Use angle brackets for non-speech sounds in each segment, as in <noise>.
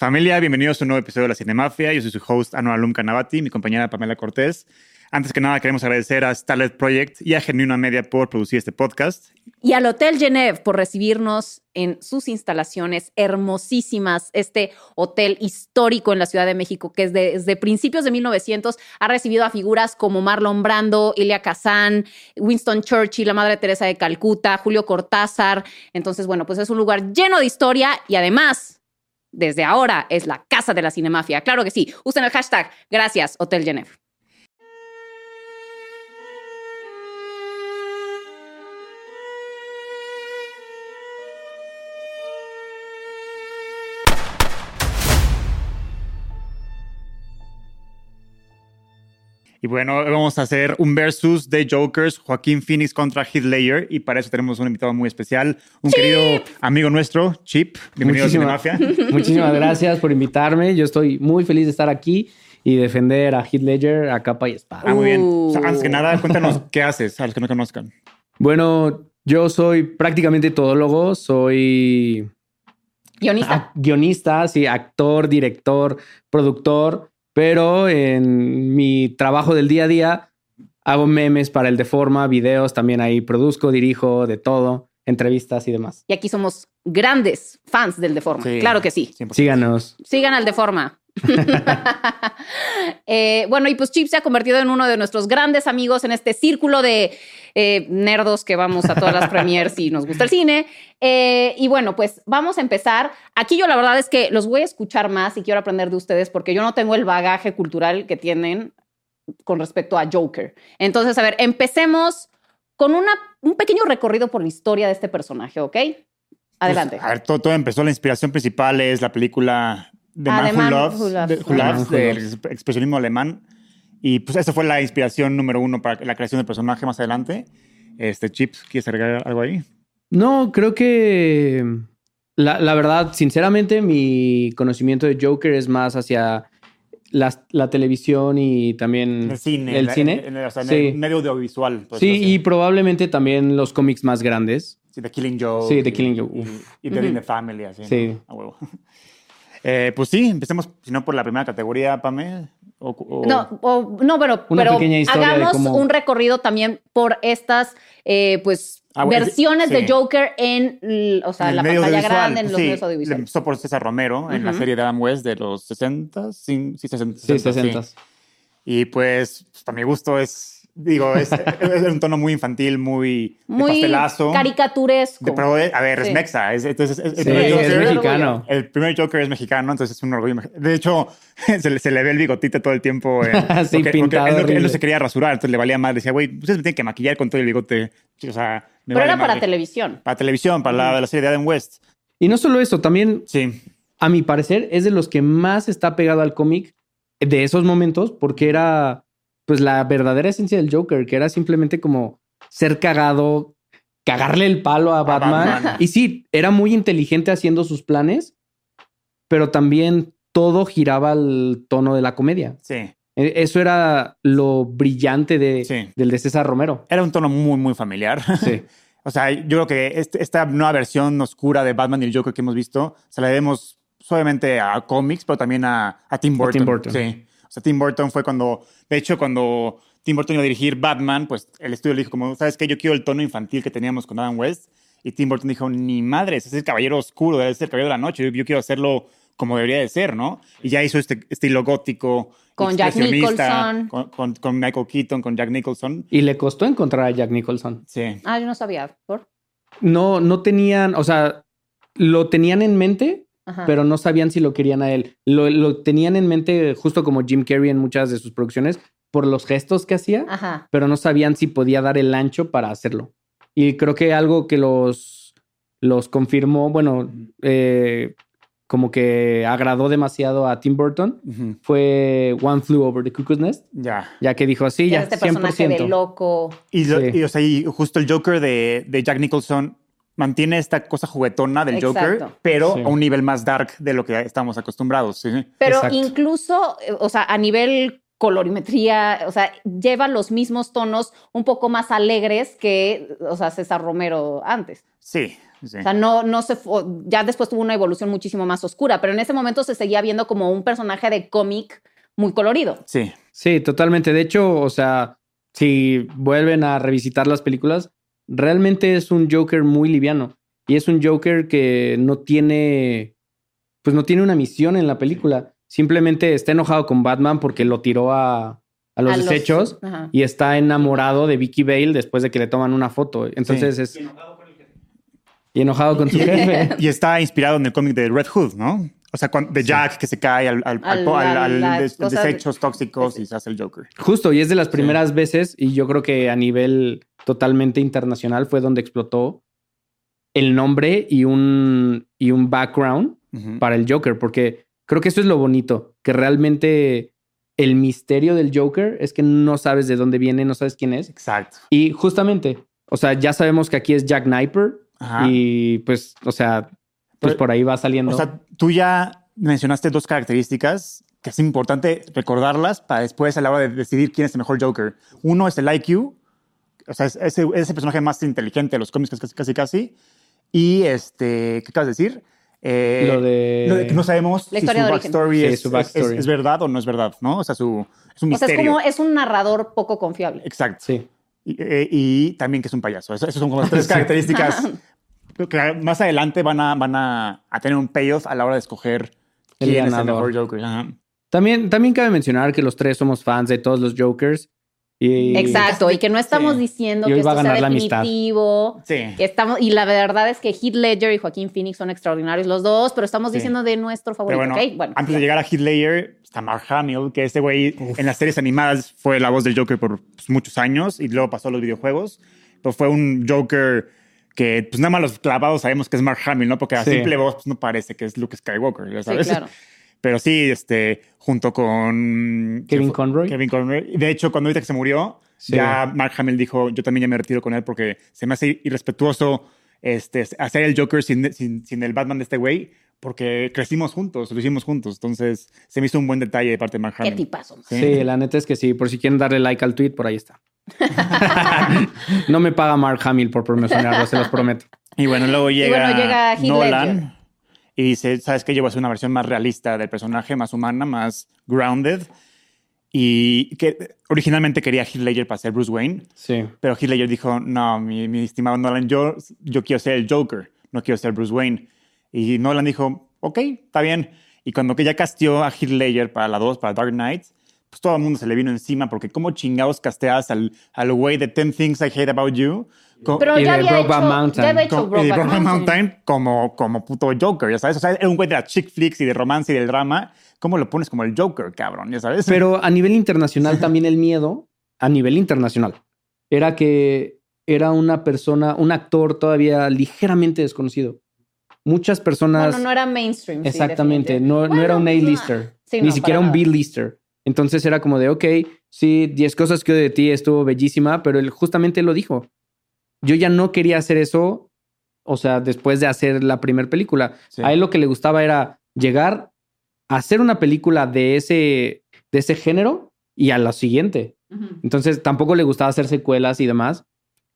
Familia, bienvenidos a un nuevo episodio de La Cinemafia. Yo soy su host, Anual Alum Canavati, mi compañera Pamela Cortés. Antes que nada, queremos agradecer a Starlet Project y a Genuina Media por producir este podcast. Y al Hotel Genève por recibirnos en sus instalaciones hermosísimas. Este hotel histórico en la Ciudad de México, que desde, principios de 1900 ha recibido a figuras como Marlon Brando, Ilya Kazan, Winston Churchill, la Madre Teresa de Calcuta, Julio Cortázar. Entonces, bueno, pues es un lugar lleno de historia y además desde ahora es la casa de la cinemafia. Claro que sí. Usen el hashtag Gracias Hotel Genève. Y bueno, vamos a hacer un versus de Jokers, Joaquín Phoenix contra Heath Ledger. Y para eso tenemos un invitado muy especial, un querido amigo nuestro, Chip. Bienvenido a Mafia. <laughs> Muchísimas gracias por invitarme. Yo estoy muy feliz de estar aquí y defender a Heath Ledger a capa y espada. Ah, muy bien. antes que nada, cuéntanos <laughs> qué haces a los que no conozcan. Bueno, yo soy prácticamente todólogo. Soy... Guionista. guionista, sí, actor, director, productor pero en mi trabajo del día a día hago memes para el de forma, videos, también ahí produzco, dirijo, de todo, entrevistas y demás. Y aquí somos grandes fans del Deforma. claro que sí. Síganos. Sigan al Deforma. <laughs> eh, bueno, y pues Chip se ha convertido en uno de nuestros grandes amigos en este círculo de eh, nerdos que vamos a todas las premiers y nos gusta el cine. Eh, y bueno, pues vamos a empezar. Aquí yo la verdad es que los voy a escuchar más y quiero aprender de ustedes porque yo no tengo el bagaje cultural que tienen con respecto a Joker. Entonces, a ver, empecemos con una, un pequeño recorrido por la historia de este personaje, ¿ok? Pues, Adelante. a ver, todo, empezó, la inspiración principal es la película The Man, Who Loves, del expresionismo alemán. Y pues esa fue la inspiración número uno para la creación del personaje más adelante. Este, Chips, ¿quieres agregar algo ahí? No, creo que la, verdad, sinceramente, mi conocimiento de Joker es más hacia la, televisión y también el cine. El cine. En, o sea, el medio audiovisual. Sí, y probablemente también los cómics más grandes. Sí, The Killing Joke. Sí, The Killing Joke. Y, y, in the Family, así. Sí. A huevo. Eh, pues sí, empecemos, si no por la primera categoría, Pame. No, no, pero, pero hagamos un recorrido también por estas, eh, pues, ah, versiones de Joker en, o sea, la pantalla grande, en los medios audiovisuales. Empezó por César Romero en la serie de Adam West de los 60, sí, 60. Sí, 60. Y pues, para mi gusto es Digo, es, <laughs> es, un tono muy infantil, muy, muy pastelazo. caricaturesco. a ver, es mexa. Es, entonces, el, primer Joker, es mexicano. El primer Joker es mexicano, entonces es un orgullo. De hecho, <laughs> se, se le ve el bigotito todo el tiempo. <laughs> sí, pintado. él, no se quería rasurar, entonces le valía más. Decía, güey, ustedes me tienen que maquillar con todo el bigote. O sea, Pero era para televisión. Para televisión, para la, la serie de Adam West. Y no solo eso, también, sí. a mi parecer, es de los que más está pegado al cómic de esos momentos, porque era pues la verdadera esencia del Joker, que era simplemente como ser cagado, cagarle el palo a Batman. Y sí, era muy inteligente haciendo sus planes, pero también todo giraba al tono de la comedia. Sí. E, eso era lo brillante de, del de César Romero. Era un tono muy, muy familiar. Sí. <laughs> o sea, yo creo que este, esta nueva versión oscura de Batman y el Joker que hemos visto, se la debemos suavemente a cómics, pero también a, Tim Burton. Tim Burton. Sí. O sea, Tim Burton fue cuando, de hecho, cuando Tim Burton iba a dirigir Batman, pues el estudio le dijo como, ¿sabes qué? Yo quiero el tono infantil que teníamos con Adam West. Y Tim Burton dijo, ni madre, ese es el caballero oscuro, debe ser el caballero de la noche. Yo, quiero hacerlo como debería de ser, ¿no? Y ya hizo este estilo gótico. Con Jack Nicholson. Con, Michael Keaton, con Jack Nicholson. Y le costó encontrar a Jack Nicholson. Sí. Ah, yo no sabía. ¿Por? No, no tenían, o sea, lo tenían en mente, pero no sabían si lo querían a él. Lo, lo, tenían en mente justo como Jim Carrey en muchas de sus producciones por los gestos que hacía, pero no sabían si podía dar el ancho para hacerlo. Y creo que algo que los, los confirmó, bueno, eh, como que agradó demasiado a Tim Burton fue One Flew Over the Cuckoo's Nest. Ya. Ya que dijo, sí, ya, este personaje de loco. Y, o sea, y justo el Joker de, de, Jack Nicholson mantiene esta cosa juguetona del Joker, pero a un nivel más dark de lo que estamos acostumbrados. Pero incluso, eh, o sea, a nivel colorimetría, o sea, lleva los mismos tonos un poco más alegres que, o sea, César Romero antes. Sí, O sea, no, no se ya después tuvo una evolución muchísimo más oscura, pero en ese momento se seguía viendo como un personaje de cómic muy colorido. Sí. Sí, totalmente. De hecho, o sea, si vuelven a revisitar las películas, realmente es un Joker muy liviano. Y es un Joker que no tiene, pues no tiene una misión en la película simplemente está enojado con Batman porque lo tiró a, los desechos y está enamorado de Vicky Bale después de que le toman una foto. Entonces es... Y enojado con el jefe. Y enojado con su jefe. Y está inspirado en el cómic de Red Hood, ¿no? O sea, de Jack que se cae al, al, desechos tóxicos y se hace el Joker. Justo, y es de las primeras veces, y yo creo que a nivel totalmente internacional fue donde explotó el nombre y un, y un background para el Joker, porque Creo que eso es lo bonito, que realmente el misterio del Joker es que no sabes de dónde viene, no sabes quién es. Exacto. Y justamente, o sea, ya sabemos que aquí es Jack Kniper y pues, o sea, pues por ahí va saliendo. O sea, tú ya mencionaste dos características que es importante recordarlas para después a la hora de decidir quién es el mejor Joker. Uno es el IQ, o sea, es ese, ese personaje más inteligente de los cómics casi casi casi. Y este, ¿qué acabas de decir? Eh, lo, de... que no sabemos si su backstory, es, Es, verdad o no es verdad, ¿no? O sea, su, es un misterio. O sea, es como es un narrador poco confiable. Exacto. Sí. Eh, y, también que es un payaso. Esas son como las tres <laughs> características que más adelante van a, van a, tener un payoff a la hora de escoger quién es el mejor Joker. También, también cabe mencionar que los tres somos fans de todos los Jokers Exacto, y que no estamos diciendo que esto sea definitivo. Sí. estamos, y la verdad es que Heath Ledger y Joaquín Phoenix son extraordinarios los dos, pero estamos diciendo de nuestro favorito. bueno, antes de llegar a Heath Ledger, está Mark Hamill, que este güey en las series animadas fue la voz del Joker por pues, muchos años y luego pasó a los videojuegos. Pero fue un Joker que, pues nada más los clavados sabemos que es Mark Hamill, ¿no? Porque a simple voz pues, no parece que es Luke Skywalker, ¿ya sabes? Sí, claro. Pero sí, este, junto con Kevin Conroy. Kevin Conroy. De hecho, cuando ahorita que se murió, ya Mark Hamill dijo, yo también ya me retiro con él porque se me hace irrespetuoso este, hacer el Joker sin, sin, el Batman de este güey, porque crecimos juntos, lo hicimos juntos. Entonces, se me hizo un buen detalle de parte de Mark Hamill. Qué tipazo. Sí, la neta es que sí. Por si quieren darle like al tweet, por ahí está. <laughs> no me paga Mark Hamill por promocionarlo, se los prometo. Y bueno, luego llega, Nolan y dice, ¿sabes qué? Yo voy a hacer una versión más realista del personaje, más humana, más grounded. Y que originalmente quería Heath Ledger para ser Bruce Wayne. Sí. Pero Heath Ledger dijo, no, mi, mi estimado Nolan, yo, yo quiero ser el Joker, no quiero ser Bruce Wayne. Y Nolan dijo, ok, está bien. Y cuando que ya casteó a Heath Ledger para la 2, para Dark Knight, pues todo el mundo se le vino encima porque cómo chingados casteas al, al güey de 10 Things I Hate About You pero ya había, hecho, Mountain. ya había hecho Mountain. Mountain como, como puto Joker, ya sabes. O sea, era un güey de las chick flicks y de romance y del drama. ¿Cómo lo pones como el Joker, cabrón? Ya sabes. Pero a nivel internacional <laughs> también el miedo, a nivel internacional, era que era una persona, un actor todavía ligeramente desconocido. Muchas personas. Bueno, no era mainstream. Exactamente. no, no, era un A-lister. ni siquiera un B-lister. Entonces era como de, ok, sí, 10 cosas que de ti estuvo bellísima, pero él justamente lo dijo yo ya no quería hacer eso, o sea, después de hacer la primera película. A él lo que le gustaba era llegar a hacer una película de ese, de ese género y a la siguiente. Entonces tampoco le gustaba hacer secuelas y demás.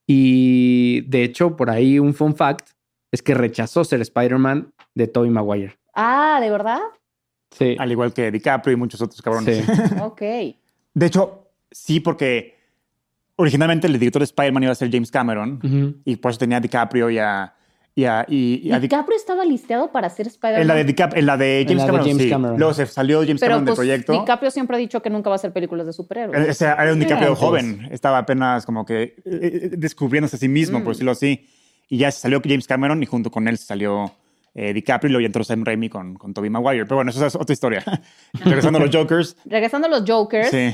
Y de hecho, por ahí un fun fact es que rechazó ser Spider-Man de Tobey Maguire. Ah, ¿de verdad? Sí. Al igual que DiCaprio y muchos otros cabrones. Sí. Ok. <laughs> De hecho, sí, porque originalmente el director de Spider-Man iba a ser James Cameron Ujú. y por eso tenía a DiCaprio y a, y a, y- y a Di- DiCaprio estaba listeado para ser Spider-Man. en la de DiCap- en la de James la de Cameron, James sí. Cameron. Luego se salió James Pero Cameron del pues, proyecto. DiCaprio siempre ha dicho que nunca va a hacer películas de superhéroes. Ese era un DiCaprio joven, estaba apenas como que eh, eh, descubriéndose a sí mismo, Mm. por decirlo así. Y ya se salió James Cameron y junto con él se salió eh, DiCaprio y luego ya entró Sam Raimi con, con Tobey Maguire. Pero bueno, eso es otra historia. <laughs> Regresando a los <laughs> Jokers. Regresando a los Jokers, Sí.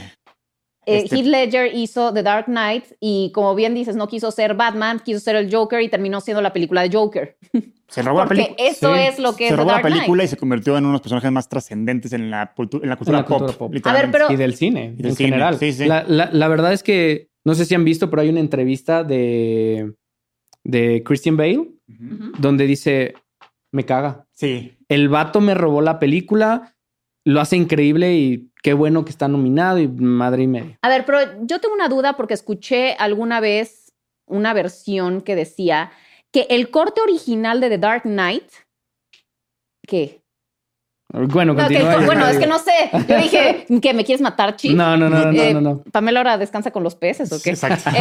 Eh, este- Heath Ledger hizo The Dark Knight y como bien dices, no quiso ser Batman, quiso ser el Joker y terminó siendo la película de Joker. <laughs> Se robó la película. eso es lo que Se es The robó la Knight. película y se convirtió en uno de los personajes más trascendentes en la, cultu- en la cultura, la cultura pop, pop. literalmente. A ver, Y del cine, Y del en cine, general. sí, sí. La, la- la verdad es que no sé si han visto, pero hay una entrevista de, de Christian Bale donde dice: Me caga. Sí. El vato me robó la película, lo hace increíble y qué bueno que está nominado y madre y media. A ver, pero yo tengo una duda porque escuché alguna vez una versión que decía que el corte original de The Dark Knight, ¿qué? Bueno, No, que- continúa. bueno, es que no sé. Yo dije, ¿qué? ¿Me quieres matar, Chi? No, no, no, no, Eh, no, no. Pamela ahora descansa con los peces o qué? Exacto. <laughs>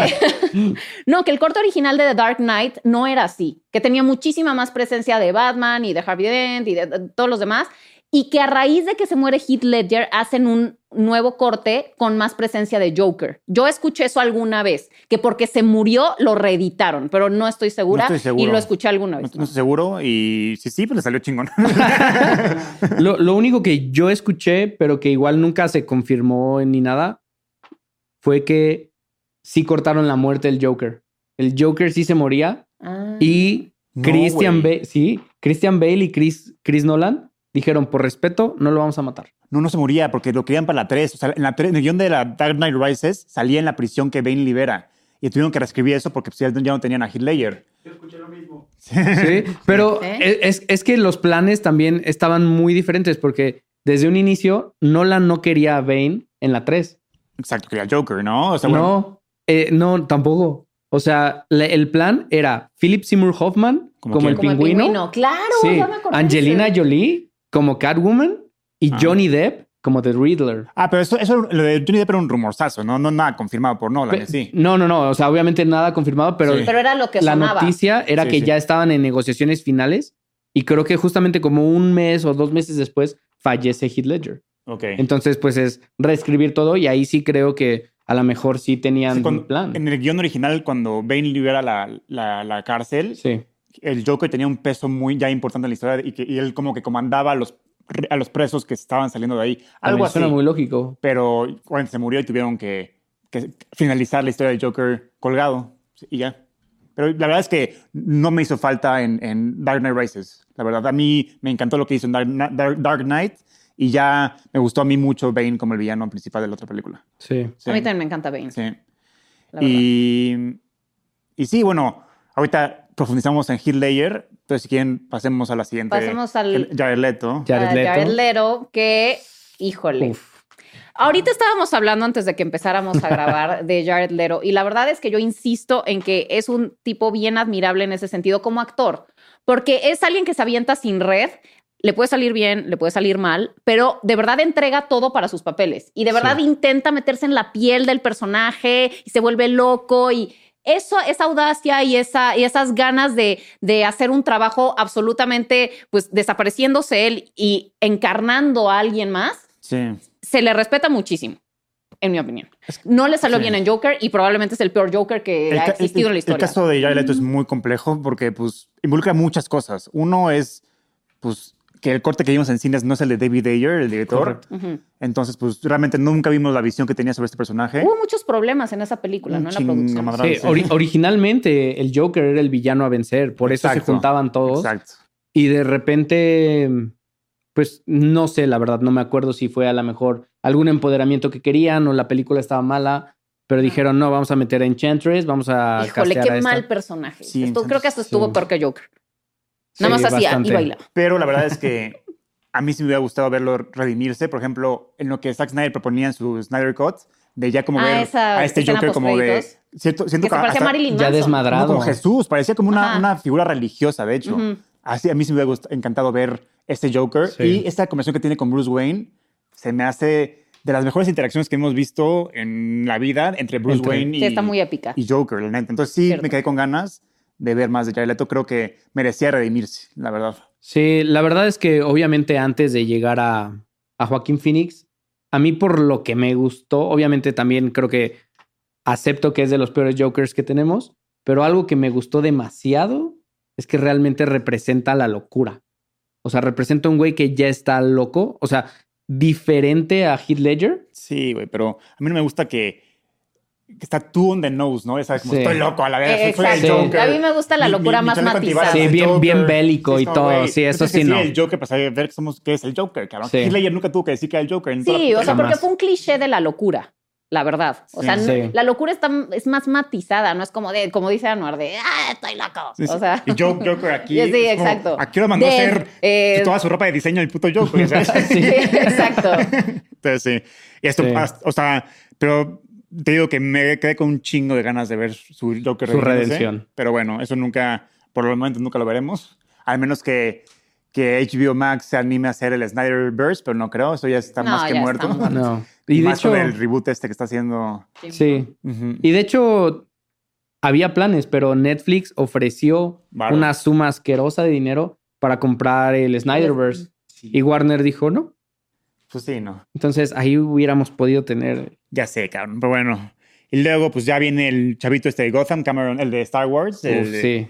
Eh, <laughs> no, que el corte original de The Dark Knight no era así, que tenía muchísima más presencia de Batman y de Harvey Dent y de, de todos los demás, y que a raíz de que se muere Heath Ledger hacen un nuevo corte con más presencia de Joker. Yo escuché eso alguna vez, que porque se murió lo reeditaron, pero no estoy segura, estoy seguro. y lo escuché alguna vez. no estoy seguro y sí, sí, pues le salió chingón. <laughs> <laughs> Lo, lo único que yo escuché, pero que igual nunca se confirmó ni nada, fue que sí cortaron la muerte del Joker. El Joker sí se moría Ah. y Christian. Bale, sí, Christian Bale y Chris, Chris Nolan dijeron, por respeto, no lo vamos a matar. No, no se moría porque lo querían para la 3. O sea, en, la 3, en el guion de la Dark Knight Rises salía en la prisión que Bane libera. Y tuvieron que reescribir eso porque pues, ya no tenían a Heath Ledger. Sí, pero ¿Eh? es, es que los planes también estaban muy diferentes porque desde un inicio Nolan no quería a Bane en la 3. Exacto, quería Joker, ¿no? O sea, bueno, No, eh, no, tampoco. O sea, el plan era Philip Seymour Hoffman ¿Como el, Como el pingüino. Claro, Sí, ya me Angelina. Jolie como Catwoman y Ah. Johnny Depp como The Riddler. Ah, pero eso, eso lo de Johnny Depp era un rumorzazo, ¿no? No nada confirmado por Nolan, Pe- sí. No, no, no. O sea, obviamente nada confirmado, pero Sí. Pero era lo que la sonaba. noticia era Sí, que sí. ya estaban en negociaciones finales y creo que justamente como un mes o dos meses después fallece Heath Ledger. Ok. Entonces, pues es reescribir todo y ahí sí creo que a lo mejor sí tenían Sí, cuando- un plan. En el guion original, cuando Bane libera la, la, la cárcel, Sí. El Joker tenía un peso muy ya importante en la historia y, que, y él como que comandaba a los, a los presos que estaban saliendo de ahí. Algo así. Suena muy lógico. Pero obviamente se murió y tuvieron que, que finalizar la historia del Joker colgado y ya. Pero la verdad es que no me hizo falta en, en Dark Knight Rises. La verdad, a mí me encantó lo que hizo en Dark, Knight- Dark- Dark Knight y ya me gustó a mí mucho Bane como el villano principal de la otra película. Sí. Sí. A mí también me encanta Bane. Sí. Y, y sí, bueno, ahorita profundizamos en Heath Ledger. Entonces, si quieren, pasemos a la siguiente. Pasemos al- Jared Leto. Jared Leto. Jared Leto, que, híjole. Uf. Ahorita estábamos hablando antes de que empezáramos a grabar de Jared Leto y la verdad es que yo insisto en que es un tipo bien admirable en ese sentido como actor, porque es alguien que se avienta sin red, le puede salir bien, le puede salir mal, pero de verdad entrega todo para sus papeles y de verdad Sí. intenta meterse en la piel del personaje y se vuelve loco y eso, esa audacia y, esa, y esas ganas de, de hacer un trabajo absolutamente, pues desapareciéndose él y encarnando a alguien más, Sí. se le respeta muchísimo, en mi opinión. No le salió sí. bien en Joker y probablemente es el peor Joker que ha existido en la historia. El caso de Jared Leto es muy complejo porque pues, involucra muchas cosas. Uno es pues, que el corte que vimos en cines no es el de David Ayer, el director. Entonces, pues realmente nunca vimos la visión que tenía sobre este personaje. Hubo muchos problemas en esa película, Un ¿no? En la producción. chingamadral. Sí, sí. ori- originalmente el Joker era el villano a vencer, por eso se juntaban todos. Exacto. Y de repente, pues no sé, la verdad, no me acuerdo si fue a lo mejor algún empoderamiento que querían o la película estaba mala, pero dijeron, no, vamos a meter a Enchantress, vamos a... Híjole, qué a esta". mal personaje. Sí, Esto- creo que hasta sí. estuvo peor que Joker. Nada más hacía bastante. y bailaba. Pero la verdad es que <laughs> a mí sí me hubiera gustado verlo redimirse. Por ejemplo, en lo que Zack Snyder proponía en su Snyder Cut, de ya como Ah, ver esa a este Joker como de... postcréditos. Siento, siento Que se parecía a Marilyn ya desmadrado. no, como Jesús, parecía como una, una figura religiosa, de hecho. Ujú. Así a mí sí me hubiera encantado ver este Joker. Sí. Y esta conversación que tiene con Bruce Wayne se me hace de las mejores interacciones que hemos visto en la vida entre Bruce Entre- Wayne y, está muy épica. y Joker, la neta. Entonces sí Cierto. me quedé con ganas de ver más de Jared Leto. Creo que merecía redimirse, la verdad. Sí, la verdad es que obviamente antes de llegar a, a Joaquín Phoenix, a mí por lo que me gustó, obviamente también creo que acepto que es de los peores Jokers que tenemos, pero algo que me gustó demasiado es que realmente representa la locura. O sea, representa un güey que ya está loco, o sea, diferente a Heath Ledger. Sí, güey, pero a mí no me gusta que, que está tú on the nose, ¿no? Esa como Sí. estoy loco a la vez. Soy el. Joker. A mí me gusta la Mi- locura mi- mi más chaleco antibalas matizada. Sí, bien- Joker. bien bélico y todo. güey, Sí, eso sí, no. el Joker para saber ver que, somos, que es el Joker, cabrón. Sí. Heath Ledger nunca tuvo que decir que era el Joker. en toda la Sí, o sea, porque fue un cliché de la locura, la verdad. O Sí. sea, no- Sí. la locura está, es más matizada, no es como de, como dice Anuar, de, ah, estoy loco. Sí, sí. O sea, y Joe- Joker <laughs> aquí. Sí, como, exacto. ¿A qué hora mandó a hacer eh, toda su ropa de diseño el puto Joker? <laughs> sí, exacto. <laughs> Entonces, sí. Y esto, Sí. o sea, pero te digo que me quedé con un chingo de ganas de ver su Joker Su redimiéndose. redención. Pero bueno, eso nunca, por el momento nunca lo veremos. Al menos que, que HBO Max se anime a hacer el Snyderverse, pero no creo. Eso ya está No, más que muerto. No. <laughs> Y de más hecho, con el reboot este que está haciendo. sí. Y de hecho, había planes, pero Netflix ofreció una suma asquerosa de dinero para comprar el Snyderverse. Sí. Y Warner dijo no. Pues sí, no. Entonces ahí hubiéramos podido tener. Ya sé, cabrón. Pero bueno. Y luego, pues ya viene el chavito este de Gotham, Cameron, el de Star Wars. el Uf, sí.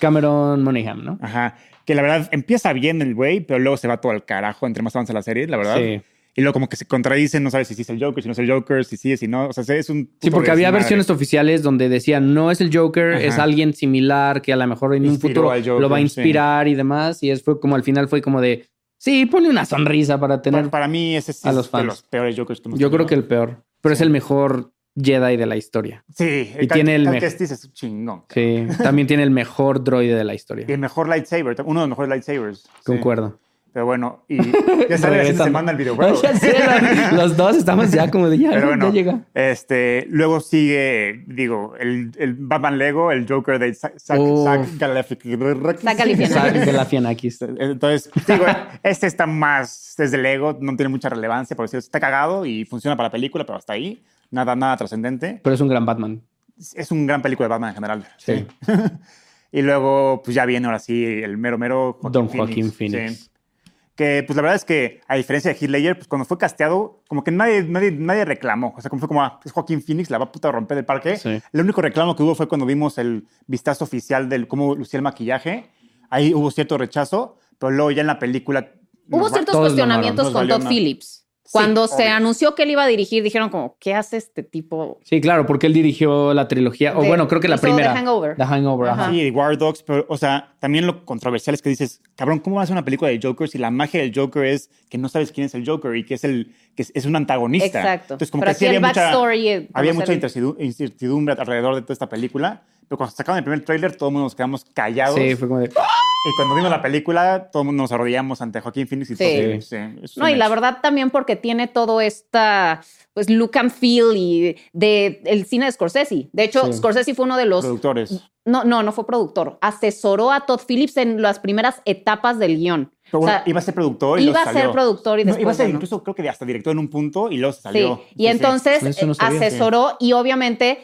Cameron Monaghan, ¿no? Ajá. Que la verdad empieza bien el güey, pero luego se va todo al carajo entre más avanza la serie, la verdad. Sí. Y luego como que se contradicen, no sabes si sí es el Joker, si no es el Joker, si sí, si no. O sea, es un... Sí, porque había versiones oficiales donde decían no es el Joker, Ajá. es alguien similar que a lo mejor en un futuro Joker, lo va a sí. inspirar y demás. Y es fue como al final fue como de sí, ponle una sonrisa para tener. Para, para mí ese sí a los de fans. los peores Jokers que hemos Yo creo que el peor, pero es el mejor Jedi de la historia. Sí. y tiene el Cal me- Kestis es chingón. Sí, también tiene el <laughs> mejor droide de la Y historia. el mejor lightsaber, uno de los mejores lightsabers. Sí. Pero bueno, y <laughs> ya sale la Regresando. semana el videojuego. <laughs> Ya sé, lo- los dos estamos ya como de ya, Pero bueno, ya llega. Este, luego sigue, digo, el, el Batman Lego, el Joker de Zack Zack- Uf. Zack Galifianakis. Entonces, digo, este está más desde Lego, no tiene mucha relevancia, por decirlo, está cagado y funciona para la película, pero hasta ahí, nada, nada trascendente. Pero es un gran Batman. Es un gran película de Batman en general. Sí. <laughs> y luego, pues ya viene ahora sí el mero mero Don Joaquín Phoenix. Sí. Que pues la verdad es que, a diferencia de Heath Ledger, pues cuando fue casteado, como que nadie, nadie, nadie reclamó. O sea, como fue como, ah, es Joaquín Phoenix, la va a puta romper el parque. Sí. El único reclamo que hubo fue cuando vimos el vistazo oficial del cómo lucía el maquillaje. Ahí hubo cierto rechazo, pero luego ya en la película... Hubo ciertos cuestionamientos con Todd más. Phillips. Sí, Cuando se obvio. anunció que él iba a dirigir, dijeron como, ¿qué hace este tipo? Sí, claro, porque él dirigió la trilogía, o De- bueno, creo que la primera. The Hangover. The Hangover, ajá. Sí, War Dogs, pero, o sea, también lo controversial es que dices, cabrón, ¿cómo vas a hacer una película de Joker si la magia del Joker es que no sabes quién es el Joker y que es el que es, es un antagonista? Exacto. Entonces, como Pero que sí había mucha, había mucha incertidumbre alrededor de toda esta película, pero cuando sacaron el primer tráiler, todo el mundo nos quedamos callados. Sí, fue como de. Y cuando vimos la película, todo el mundo nos arrodillamos ante Joaquín Phoenix y Sí. todo. Sí, No, y la verdad también porque tiene todo esta pues look and feel y de el cine de Scorsese. De hecho, Sí. Scorsese fue uno de los productores. no, no, no fue productor. Asesoró a Todd Phillips en las primeras etapas del guion. Pero O bueno, sea, iba a ser productor y iba a ser productor y No, después iba a ser no. incluso, creo que hasta director en un punto y luego salió. Sí, y entonces no eh, sabía. asesoró y obviamente,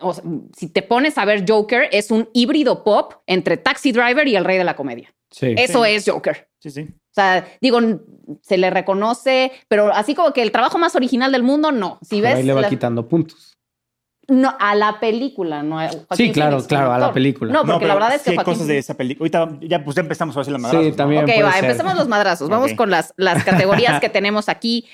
o sea, si te pones a ver Joker, es un híbrido pop entre Taxi Driver y El Rey de la Comedia. Sí. Eso es Joker. Sí, sí. O sea, digo, se le reconoce, pero así como que el trabajo más original del mundo, no. Si ves, ahí le va la- quitando puntos. no, a la película, no a Joaquín Sí, claro, Phoenix, claro, a la película. No, porque la verdad es que sí Joaquín cosas de esa película. Ahorita ya, pues ya empezamos a ver si la Sí, madrazos, ¿no? también. Ok, puede va, ser. empecemos los madrazos. Vamos Ok. con las, las categorías que <laughs> tenemos aquí.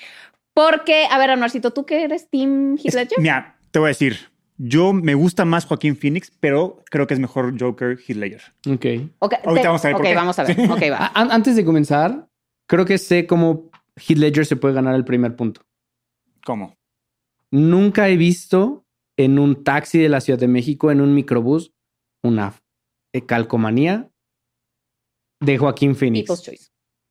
Porque, a ver, Anuarcito, ¿tú qué eres Team Heath Es- Ledger? Mira, te voy a decir, yo me gusta más Joaquín Phoenix, pero creo que es mejor Joker Heath Ledger. Ok. Ok, Ahorita te- vamos a ver por ok, qué. vamos a ver. <laughs> Ok, va. A- an- antes de comenzar, creo que sé cómo Heath Ledger se puede ganar el primer punto. ¿Cómo? Nunca he visto en un taxi de la Ciudad de México, en un microbús, una eh, calcomanía de Joaquín Phoenix. People's Choice.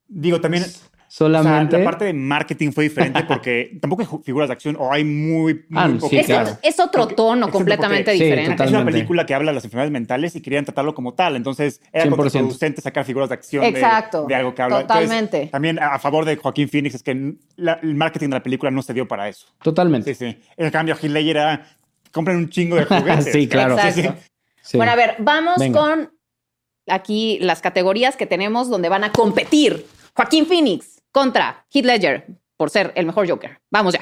Digo, también solamente. la parte de marketing fue diferente porque <laughs> tampoco hay figuras de acción o hay muy. Ah, muy sí, es, claro. es otro Porque- tono completamente porque- Sí, diferente. Es una película que habla de las enfermedades mentales y querían tratarlo como tal. Entonces era 100%. contraproducente sacar figuras de acción de- Exacto, de, algo que habla. Entonces, totalmente. también a favor de Joaquín Phoenix es que la- el marketing de la película no se dio para eso. Totalmente. Sí, sí. En cambio, Ledger era. Compren un chingo de juguetes. <laughs> Sí, claro. Sí, sí. Exacto. Sí. Bueno, a ver, vamos Venga. con aquí las categorías que tenemos donde van a competir. Joaquín Phoenix contra Heath Ledger por ser el mejor Joker. Vamos ya.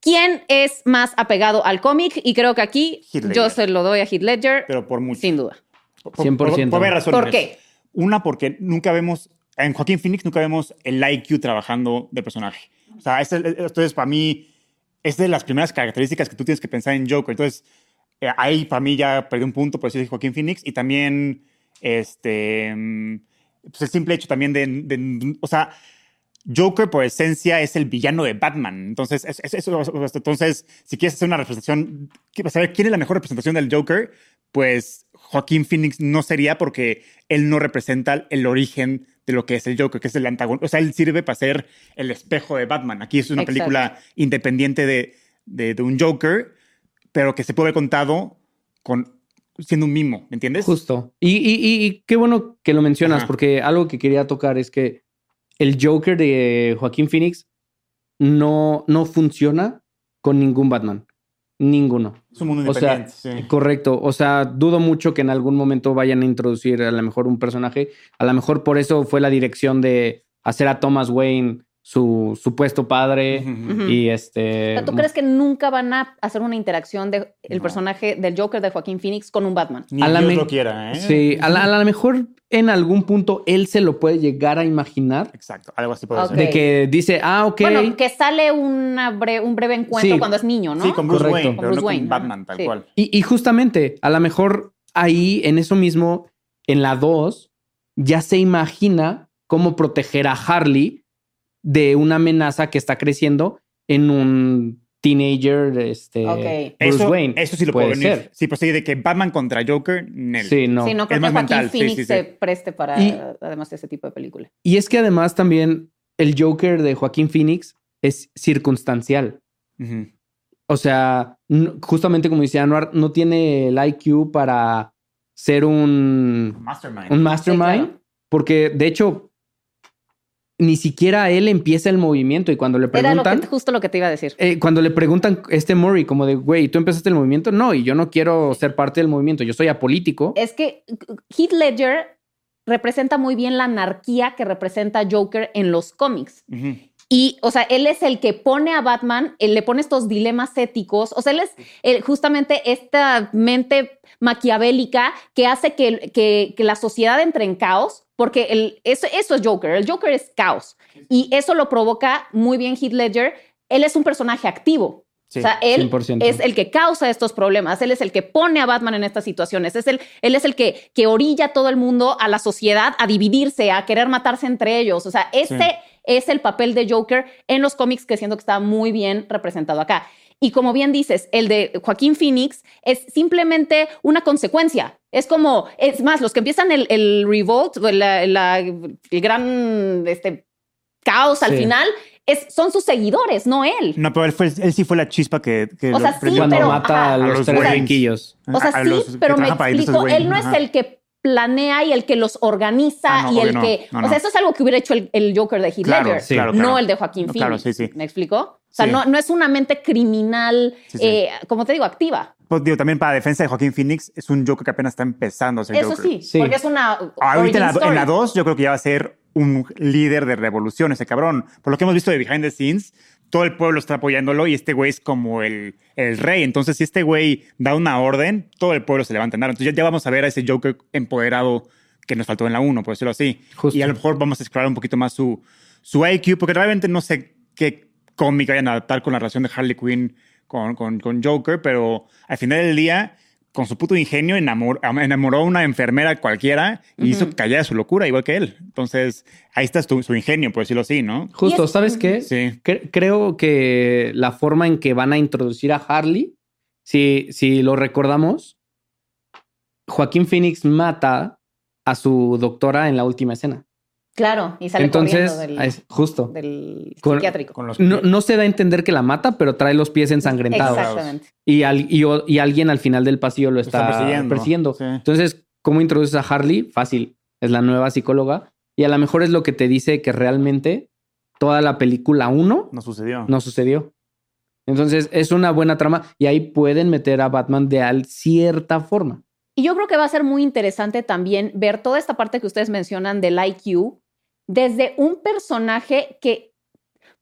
¿Quién es más apegado al cómic? Y creo que aquí yo se lo doy a Heath Ledger, Pero por mucho. sin duda. Por, por- 100%. Por, por varias razones. ¿Por qué? Una, porque nunca vemos, en Joaquín Phoenix nunca vemos el IQ trabajando de personaje. O sea, ese- entonces para mí es de las primeras características que tú tienes que pensar en Joker. Entonces, eh, ahí para mí ya perdí un punto por decir Joaquín Phoenix y también, este, mm, pues el simple hecho también de, de- o sea, Joker por esencia es el villano de Batman. Entonces, es- es- eso- entonces si quieres hacer una representación, saber quién es la mejor representación del Joker, pues Joaquín Phoenix no sería porque él no representa el origen de lo que es el Joker, que es el antagonista. O sea, él sirve para ser el espejo de Batman. Aquí es una Exacto. película independiente de, de- de un Joker, pero que se puede haber contado con siendo un mimo, ¿me entiendes? Justo. Y, y- y- y qué bueno que lo mencionas, Ajá. porque algo que quería tocar es que el Joker de Joaquín Phoenix no, no funciona con ningún Batman. Ninguno. Es un mundo O sea, sí. Correcto. O sea, dudo mucho que en algún momento vayan a introducir a lo mejor un personaje. A lo mejor por eso fue la dirección de hacer a Thomas Wayne su supuesto padre. Ujú. Y este. ¿Tú crees que nunca van a hacer una interacción del el No. personaje del Joker de Joaquín Phoenix con un Batman? Ni A la Dios lo quiera, ¿eh? Sí, a, la- a lo mejor en algún punto él se lo puede llegar a imaginar. Exacto, algo así puede ser. De que dice, ah, ok. Bueno, que sale una bre- un breve encuentro Sí. cuando es niño, ¿no? Sí, con Bruce Correcto. Wayne, Con pero Bruce no Wayne, con. Batman, tal Sí. cual. Y, y justamente, a lo mejor ahí, en eso mismo, en la 2, ya se imagina cómo proteger a Harley de una amenaza que está creciendo en un teenager, este, Ok. Bruce Eso, Wayne. eso sí lo Puede puedo venir. ser. Sí, pues sí, de que Batman contra Joker, Nel. Sí, no. Sí, no creo Es que más Joaquín mental, Phoenix sí, sí. se preste para, Y- además, ese tipo de película. Y es que además también el Joker de Joaquín Phoenix es circunstancial. O sea, no- justamente como decía Anuar, no tiene el IQ para ser un, Mastermind. un mastermind, Sí, claro. porque de hecho ni siquiera él empieza el movimiento y cuando le Era lo preguntan, que, justo lo que te iba a decir. eh, cuando le preguntan este Murray como de, güey, ¿tú empezaste el movimiento? No, y yo no quiero ser parte del movimiento, yo soy apolítico. Es que Heath Ledger representa muy bien la anarquía que representa Joker en los cómics. Y, o sea, él es el que pone a Batman, él le pone estos dilemas éticos. O sea, él es justamente esta mente maquiavélica que hace que, que- que la sociedad entre en caos, porque el, eso, eso es Joker. El Joker es caos. Y eso lo provoca muy bien Heath Ledger. Él es un personaje activo. Sí, o sea, él 100%. es el que causa estos problemas, él es el que pone a Batman en estas situaciones, es el, él es el que, que orilla a todo el mundo, a la sociedad, a dividirse, a querer matarse entre ellos. O sea, Sí. Es el papel de Joker en los cómics que siento que está muy bien representado acá. Y como bien dices, el de Joaquín Phoenix es simplemente una consecuencia. Es como, es más, los que empiezan el, el revolt, o la- la- el gran este, caos al Sí. final, es, son sus seguidores, no él. No, pero él, fue, él sí fue la chispa que. que O lo sea, sí, prendió cuando pero- mata a ajá. los, A los tres. O sea, A sí, pero me explico, él no ajá. es el que planea y el que los organiza Ah, no, y el no. que... No, o sea, eso es algo que hubiera hecho el, el Joker de Heath Claro, Ledger, sí, claro, no claro. el de Joaquín Phoenix. claro, sí, sí. ¿Me explico? O sea, Sí. no, no es una mente criminal, Sí, sí. eh, como te digo, activa. Pues digo, también para defensa de Joaquín Phoenix, es un Joker que apenas está empezando a ser Eso Joker. sí, Sí. porque es una Ahorita la, story. en la 2, yo creo que ya va a ser un líder de revolución ese cabrón. Por lo que hemos visto de Behind the Scenes, todo el pueblo está apoyándolo y este güey es como el, el rey. Entonces, si este güey da una orden, todo el pueblo se levanta en armas. Entonces, ya, ya vamos a ver a ese Joker empoderado que nos faltó en la 1, por decirlo así. Justo. Y a lo mejor vamos a explorar un poquito más su, su IQ, porque realmente no sé qué cómic vayan a adaptar con la relación de Harley Quinn con, con, con Joker, pero al final del día, con su puto ingenio, enamor- enamoró a una enfermera cualquiera y hizo callar su locura, igual que él. Entonces, ahí está su, su ingenio, por decirlo así, ¿no? Justo, ¿sabes qué? Sí. Cre- creo que la forma en que van a introducir a Harley, si, si lo recordamos, Joaquín Phoenix mata a su doctora en la última escena. Claro, y sale Entonces, del, justo. del psiquiátrico. no, se da a entender que la mata, pero trae los pies ensangrentados. Exactamente. Y, y, alguien al final del pasillo lo está, persiguiendo. Entonces, ¿cómo introduces a Harley? Fácil. Es la nueva psicóloga. Y a lo mejor es lo que te dice que realmente toda la película 1 no sucedió. No sucedió. Entonces, es una buena trama y ahí pueden meter a Batman de cierta forma. Y yo creo que va a ser muy interesante también ver toda esta parte que ustedes mencionan del IQ desde un personaje que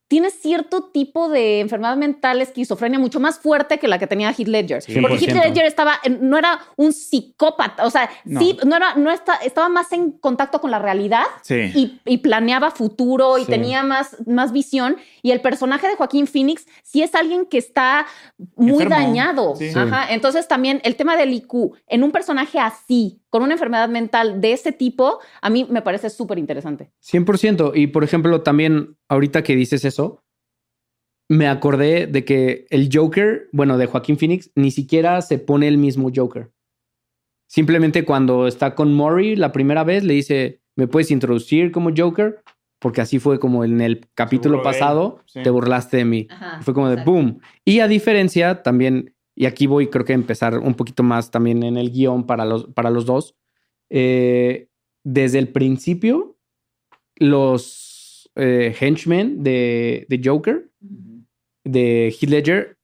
tiene cierto tipo de enfermedad mental, esquizofrenia mucho más fuerte que la que tenía Heath Ledger. Porque Heath Ledger estaba, no era un psicópata, o sea, sí, no era, no estaba más en contacto con la realidad y, planeaba futuro y tenía más, más visión. Y el personaje de Joaquín Phoenix sí es alguien que está muy dañado. Entonces también el tema del IQ en un personaje así, con una enfermedad mental de ese tipo, a mí me parece súper interesante. 100%. Y por ejemplo, también ahorita que dices eso, me acordé de que el Joker, bueno, de Joaquín Phoenix, ni siquiera se pone el mismo Joker. Simplemente cuando está con Murray la primera vez, le dice, ¿me puedes introducir como Joker? Porque así fue como en el capítulo pasado, te burlaste de mí. fue como de boom. Y a diferencia, también, y aquí voy creo que a empezar un poquito más también en el guion para los, para los dos, eh, desde el principio, los eh, henchmen de, Joker, de Heath Ledger,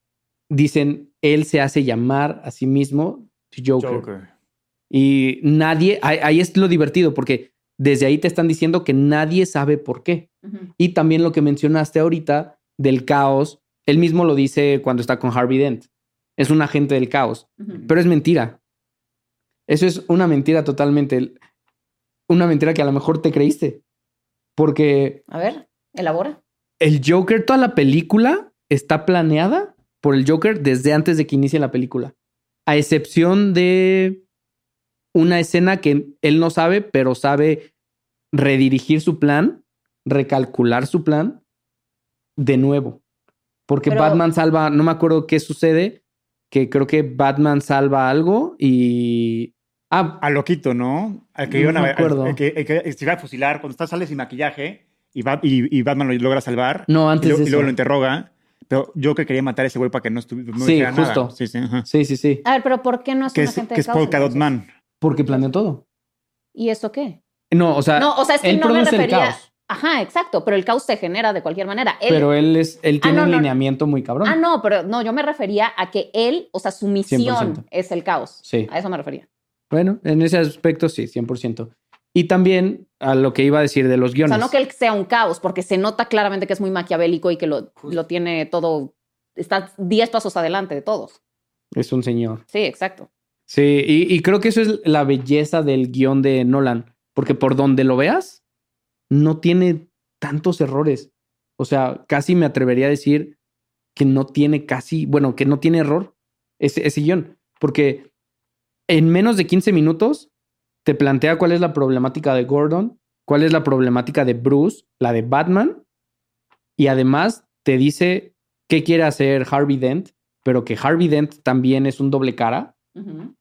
dicen, él se hace llamar a sí mismo Joker. Y nadie, ahí, es lo divertido, porque desde ahí te están diciendo que nadie sabe por qué. Y también lo que mencionaste ahorita del caos, él mismo lo dice cuando está con Harvey Dent. Es un agente del caos, pero es mentira. Eso es una mentira totalmente. Una mentira que a lo mejor te creíste. Porque. A ver, elabora. El Joker, toda la película está planeada por el Joker desde antes de que inicie la película. A excepción de una escena que él no sabe, pero sabe redirigir su plan, recalcular su plan de nuevo. Porque Batman salva, no me acuerdo qué sucede, que creo que Batman salva algo y Ah, a loquito, ¿no? Al que iban a ver. El, que, se iba a fusilar cuando está, sale sin maquillaje y, y, Batman lo logra salvar. No, antes y, luego, y luego lo interroga. Pero yo que quería matar a ese güey para que no estuviera. No sí, justo. Sí, sí, sí, sí, sí. A ver, pero ¿por qué no es que un agente Que es Paul Cadotman. Porque planeó todo. ¿Y eso qué? No, o sea, no, o sea es que él no me refería... el caos. Ajá, exacto, pero el caos se genera de cualquier manera. pero él es, él ah, tiene un lineamiento muy cabrón. Ah, no, pero no, yo me refería a que él, o sea, su misión es el caos. Sí. A eso me refería. Bueno, en ese aspecto sí, 100%. Y también a lo que iba a decir de los guiones. O sea, no que él sea un caos, porque se nota claramente que es muy maquiavélico y que lo, lo tiene todo, está 10 pasos adelante de todos. Es un señor. Sí, exacto. Sí, y, creo que eso es la belleza del guion de Nolan, porque por donde lo veas, no tiene tantos errores. O sea, casi me atrevería a decir que no tiene casi, bueno, que no tiene error ese, ese guion, porque en menos de 15 minutos te plantea cuál es la problemática de Gordon, cuál es la problemática de Bruce, la de Batman, y además te dice qué quiere hacer Harvey Dent, pero que Harvey Dent también es un doble cara,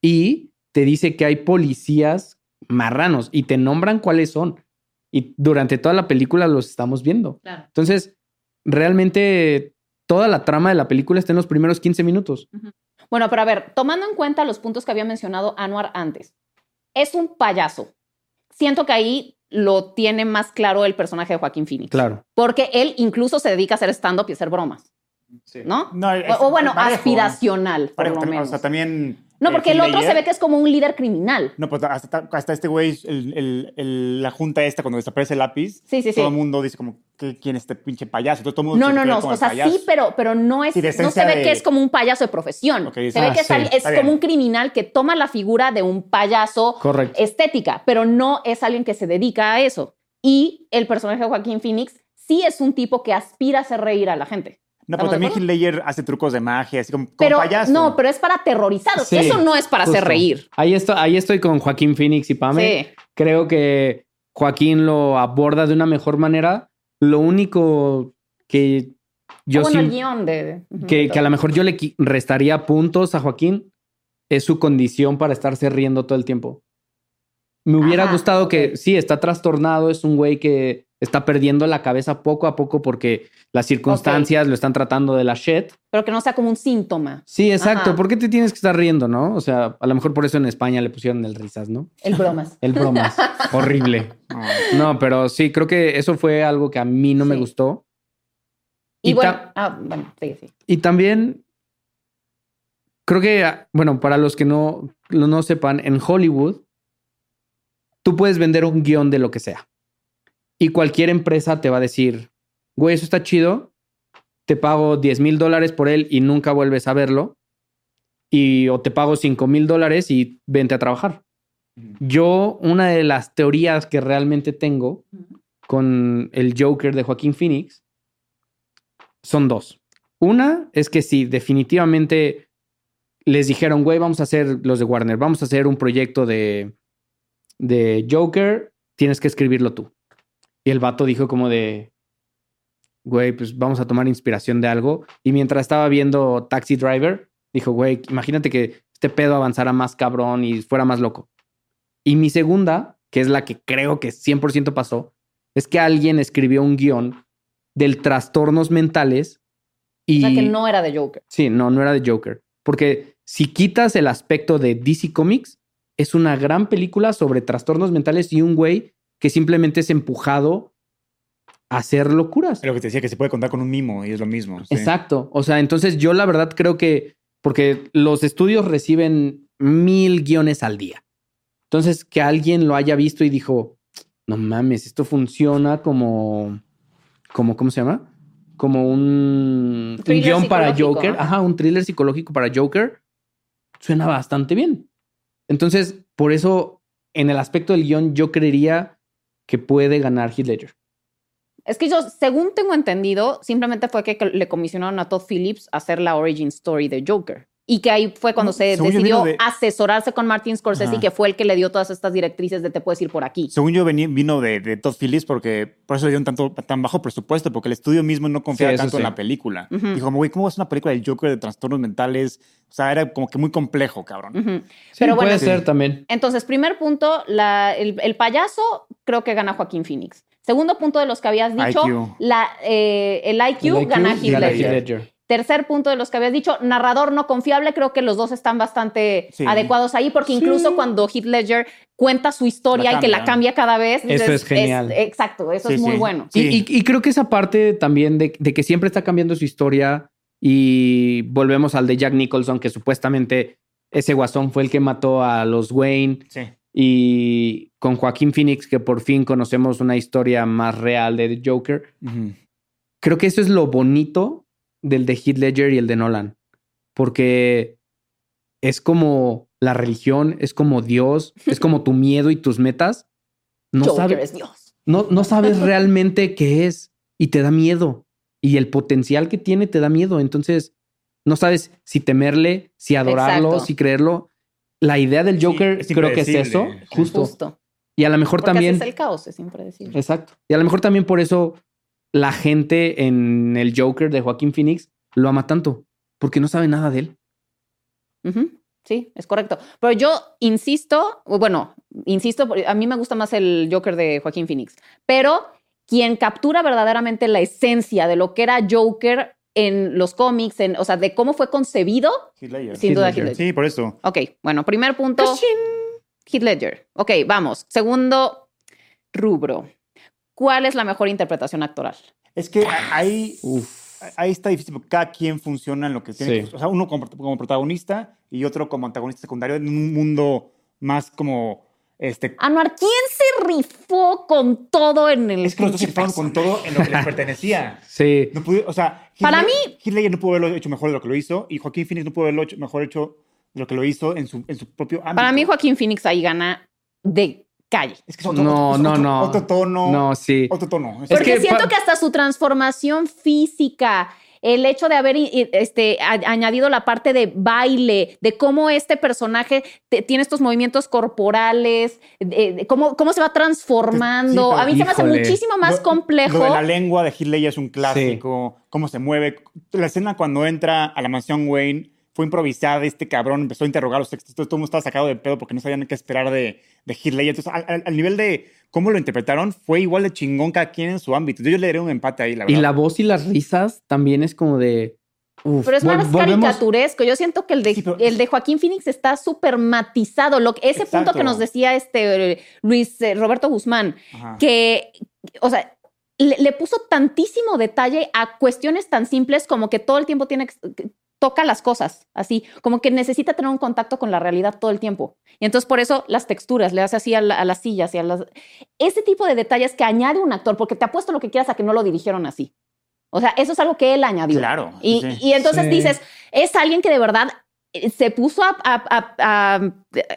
y te dice que hay policías marranos y te nombran cuáles son. Y durante toda la película los estamos viendo. Entonces, realmente toda la trama de la película está en los primeros 15 minutos. Bueno, pero a ver, tomando en cuenta los puntos que había mencionado Anuar antes, es un payaso. Siento que ahí lo tiene más claro el personaje de Joaquín Phoenix. Claro. Porque él incluso se dedica a hacer stand-up y hacer bromas. Sí. ¿No? o, bueno, aspiracional, por lo menos. O sea, también no, porque el otro se ve que es como un líder criminal. No, pues hasta, hasta este güey, el, la junta esta, cuando desaparece el lápiz, sí, sí, todo el mundo dice como, ¿quién es este pinche payaso? Todo, el mundo no, no, no, o sea, sí, pero, pero no, es, no se ve que es como un payaso de profesión. se ve que es, como un criminal que toma la figura de un payaso estética, pero no es alguien que se dedica a eso. Y el personaje de Joaquín Phoenix sí es un tipo que aspira a hacer reír a la gente. No, pero también Hitler hace trucos de magia, así como, pero, payaso. No, pero es para aterrorizar. Eso no es para hacer reír. Ahí estoy, ahí estoy con Joaquín Phoenix y Pame. Creo que Joaquín lo aborda de una mejor manera. Lo único que yo bueno, el guion de, que, que a lo mejor yo le restaría puntos a Joaquín es su condición para estarse riendo todo el tiempo. Me hubiera gustado que sí, está trastornado, es un güey que está perdiendo la cabeza poco a poco porque las circunstancias lo están tratando de la shit. Pero que no sea como un síntoma. Sí, exacto. ¿Por qué te tienes que estar riendo, no? O sea, a lo mejor por eso en España le pusieron el risas, ¿no? El bromas. <laughs> el bromas. Horrible. <laughs> No, pero sí, creo que eso fue algo que a mí no me gustó. Y, bueno, ah, bueno, sí, sí. Y también creo que, bueno, para los que no, no sepan, en Hollywood tú puedes vender un guion de lo que sea. Y cualquier empresa te va a decir, güey, eso está chido, te pago 10 mil dólares por él y nunca vuelves a verlo. Y o te pago 5 mil dólares y vente a trabajar. Yo, una de las teorías que realmente tengo con el Joker de Joaquín Phoenix son dos. Una es que si definitivamente les dijeron, güey, vamos a hacer los de Warner, vamos a hacer un proyecto de, de Joker, tienes que escribirlo tú. Y el vato dijo como de, güey, pues vamos a tomar inspiración de algo. Y mientras estaba viendo Taxi Driver, dijo, güey, imagínate que este pedo avanzara más cabrón y fuera más loco. Y mi segunda, que es la que creo que 100% pasó, es que alguien escribió un guion del trastornos mentales y... O sea, que no era de Joker. Sí, no, no era de Joker. Porque si quitas el aspecto de DC Comics, es una gran película sobre trastornos mentales y un güey que simplemente es empujado a hacer locuras. Lo que te decía que se puede contar con un mimo y es lo mismo. Exacto. O sea, entonces yo la verdad creo que, porque los estudios reciben mil guiones al día. Entonces, que alguien lo haya visto y dijo, no mames, esto funciona como, como ¿cómo se llama? Como un, un guion para Joker. Ajá, un thriller psicológico para Joker. Suena bastante bien. Entonces, por eso, en el aspecto del guion, yo creería que puede ganar Heath. Es que yo, según tengo entendido, simplemente fue que le comisionaron a Todd Phillips hacer la origin story de Joker. Y que ahí fue cuando se decidió asesorarse con Martin Scorsese, y que fue el que le dio todas estas directrices de te puedes ir por aquí. Según yo, vino de, Todd Phillips porque por eso le dieron tanto, tan bajo presupuesto, porque el estudio mismo no confiaba tanto en la película. Dijo, güey, ¿cómo es una película del Joker de trastornos mentales? O sea, era como que muy complejo, cabrón. Pero puede ser también. Entonces, primer punto, el, payaso creo que gana Joaquín Phoenix. Segundo punto de los que habías dicho, La, eh, el, IQ gana Heath Ledger. Tercer punto de los que habías dicho, narrador no confiable, creo que los dos están bastante adecuados ahí, porque incluso cuando Heath Ledger cuenta su historia y que la cambia cada vez. Eso es genial. exacto, eso es muy bueno. Y, creo que esa parte también de, que siempre está cambiando su historia y volvemos al de Jack Nicholson, que supuestamente ese guasón fue el que mató a los Wayne. Y con Joaquín Phoenix, que por fin conocemos una historia más real de Joker. Creo que eso es lo bonito del de Heath Ledger y el de Nolan. Porque es como la religión, es como Dios, es como tu miedo y tus metas. No sabes, Dios. No, no sabes realmente qué es y te da miedo. Y el potencial que tiene te da miedo. Entonces, no sabes si temerle, si adorarlo, si creerlo. La idea del Joker creo que es eso, justo. Y a lo mejor también. es el caos, es impredecible. Exacto. Y a lo mejor también por eso la gente en el Joker de Joaquín Phoenix lo ama tanto, porque no sabe nada de él. Sí, es correcto. Pero yo insisto, bueno, insisto, a mí me gusta más el Joker de Joaquín Phoenix, pero quien captura verdaderamente la esencia de lo que era Joker en los cómics, en, o sea, de cómo fue concebido, sin duda Ledger. Sí, por eso. Ok, bueno, primer punto, Heath Ledger. Ok, vamos. Segundo rubro. ¿Cuál es la mejor interpretación actoral? Es que ahí, ahí está difícil porque cada quien funciona en lo que tiene. O sea, uno como, protagonista y otro como antagonista secundario en un mundo más como. Este... Anuar, ¿quién se rifó con todo en el. Es que los dos se con todo en lo que les <laughs> pertenecía. sí. No o sea, para mí. Hitler no pudo haberlo hecho mejor de lo que lo hizo y Joaquín Phoenix no pudo haberlo hecho mejor hecho de lo que lo hizo en su, en su propio ámbito. Para mí, Joaquín Phoenix ahí gana de calle. Es que es otro, no, no, no. Otro tono. No, sí. Otro tono. Porque siento que hasta su transformación física, el hecho de haber este, añadido la parte de baile, de cómo este personaje tiene estos movimientos corporales, de, cómo, cómo se va transformando. a mí se me hace muchísimo más complejo. Lo de la lengua de Hitler es un clásico, cómo se mueve. La escena cuando entra a la mansión Wayne fue improvisada, este cabrón empezó a interrogar los textos, todo el mundo estaba sacado de pedo porque no sabían qué esperar de, de Ledger. Entonces, al, nivel de cómo lo interpretaron, fue igual de chingón cada quien en su ámbito. Yo le daría un empate ahí, la verdad. Y la voz y las risas también es como de... pero es más caricaturesco. Yo siento que el de, el de Joaquín Phoenix está súper matizado. Lo, ese punto que nos decía este Luis eh, Roberto Guzmán, que, o sea, le, puso tantísimo detalle a cuestiones tan simples como que todo el tiempo tiene toca las cosas, así, como que necesita tener un contacto con la realidad todo el tiempo. Y entonces por eso las texturas, le hace así a, las sillas y a las... Ese tipo de detalles que añade un actor, porque te apuesto lo que quieras a que no lo dirigieron así. O sea, eso es algo que él añadió. Claro. Y, entonces dices, es alguien que de verdad eh, se puso a,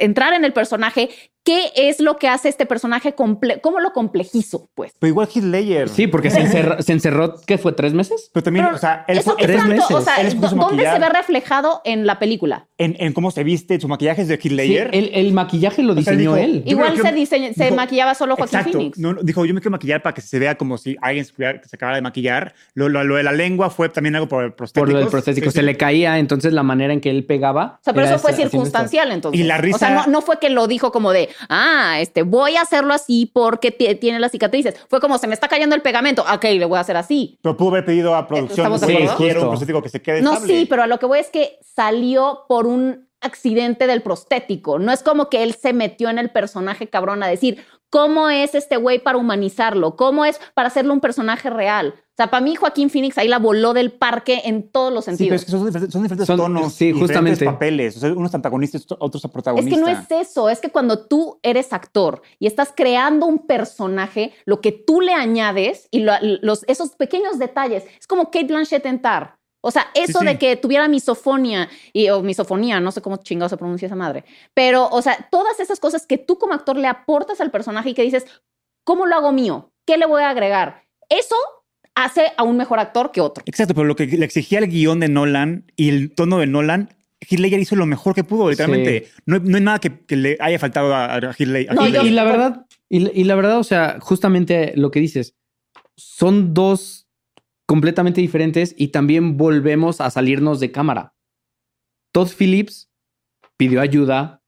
entrar en el personaje ¿Qué es lo que hace este personaje? ¿Cómo lo complejizo, pues? Pero igual Ledger. Sí, porque se encerró, se encerró, ¿qué fue? ¿Tres meses? Pero también, o sea, él fue, tres meses. O sea, ¿dónde se ve reflejado en la película? En, cómo se viste, su maquillaje es de. Sí, el, maquillaje lo diseñó él. Igual se, se maquillaba solo Joaquín Phoenix. No, dijo, yo me quiero maquillar para que se vea como si alguien se, se acabara de maquillar. Lo, lo, de la lengua fue también algo por el prostético. Por lo del prostético. Se le caía, entonces la manera en que él pegaba. O sea, pero eso fue circunstancial, entonces. Y la risa. O sea, no, no fue que lo dijo como de, ah, este voy a hacerlo así porque tiene las cicatrices. Fue como, se me está cayendo el pegamento, ok, le voy a hacer así. Pero pudo haber pedido a producción, ¿Estamos de quiero un que se quede No, sí, pero a lo que voy es que salió por un accidente del prostético. No es como que él se metió en el personaje cabrón a decir, ¿cómo es este güey para humanizarlo? ¿Cómo es para hacerlo un personaje real? O sea, para mí Joaquín Phoenix ahí la voló del parque en todos los sentidos. Sí, pero es que son, diferentes, tonos, sí, diferentes papeles. O sea, unos antagonistas, otros protagonistas. Es que no es eso, es que cuando tú eres actor y estás creando un personaje, lo que tú le añades y los, esos pequeños detalles, es como Kate Blanchett en Tar. O sea, eso de que tuviera misofonía y, o misofonía, no sé cómo chingado se pronuncia esa madre, pero, o sea, todas esas cosas que tú como actor le aportas al personaje y que dices, ¿cómo lo hago mío? ¿Qué le voy a agregar? Eso hace a un mejor actor que otro. Exacto, pero lo que le exigía el guion de Nolan y el tono de Nolan Heath Ledger hizo lo mejor que pudo, literalmente. No, hay nada que, le haya faltado a, a Heath Ledger. y, la verdad, y, la verdad, o sea, justamente lo que dices, son dos completamente diferentes y también volvemos a salirnos de cámara. Todd Phillips pidió ayuda.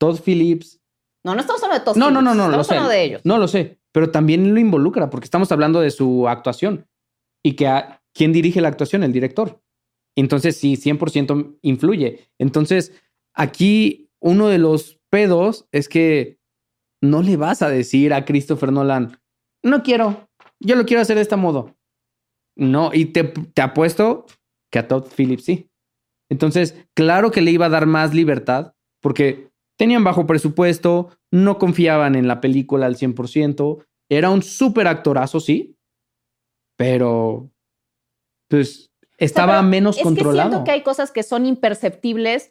Todd Phillips. No, no estamos hablando de Todd no, Phillips. No, no, no, no. Estamos de ellos. No lo sé. Pero también lo involucra porque estamos hablando de su actuación y que a, quién dirige la actuación, el director. Entonces sí, 100% influye. Entonces, aquí uno de los pedos es que no le vas a decir a Christopher Nolan, no quiero, yo lo quiero hacer de este modo. No, y te, te apuesto que a Todd Phillips sí. Entonces, claro que le iba a dar más libertad porque tenían bajo presupuesto, no confiaban en la película al 100%, era un súper actorazo, sí, pero pues estaba menos es controlado. Que siento que hay cosas que son imperceptibles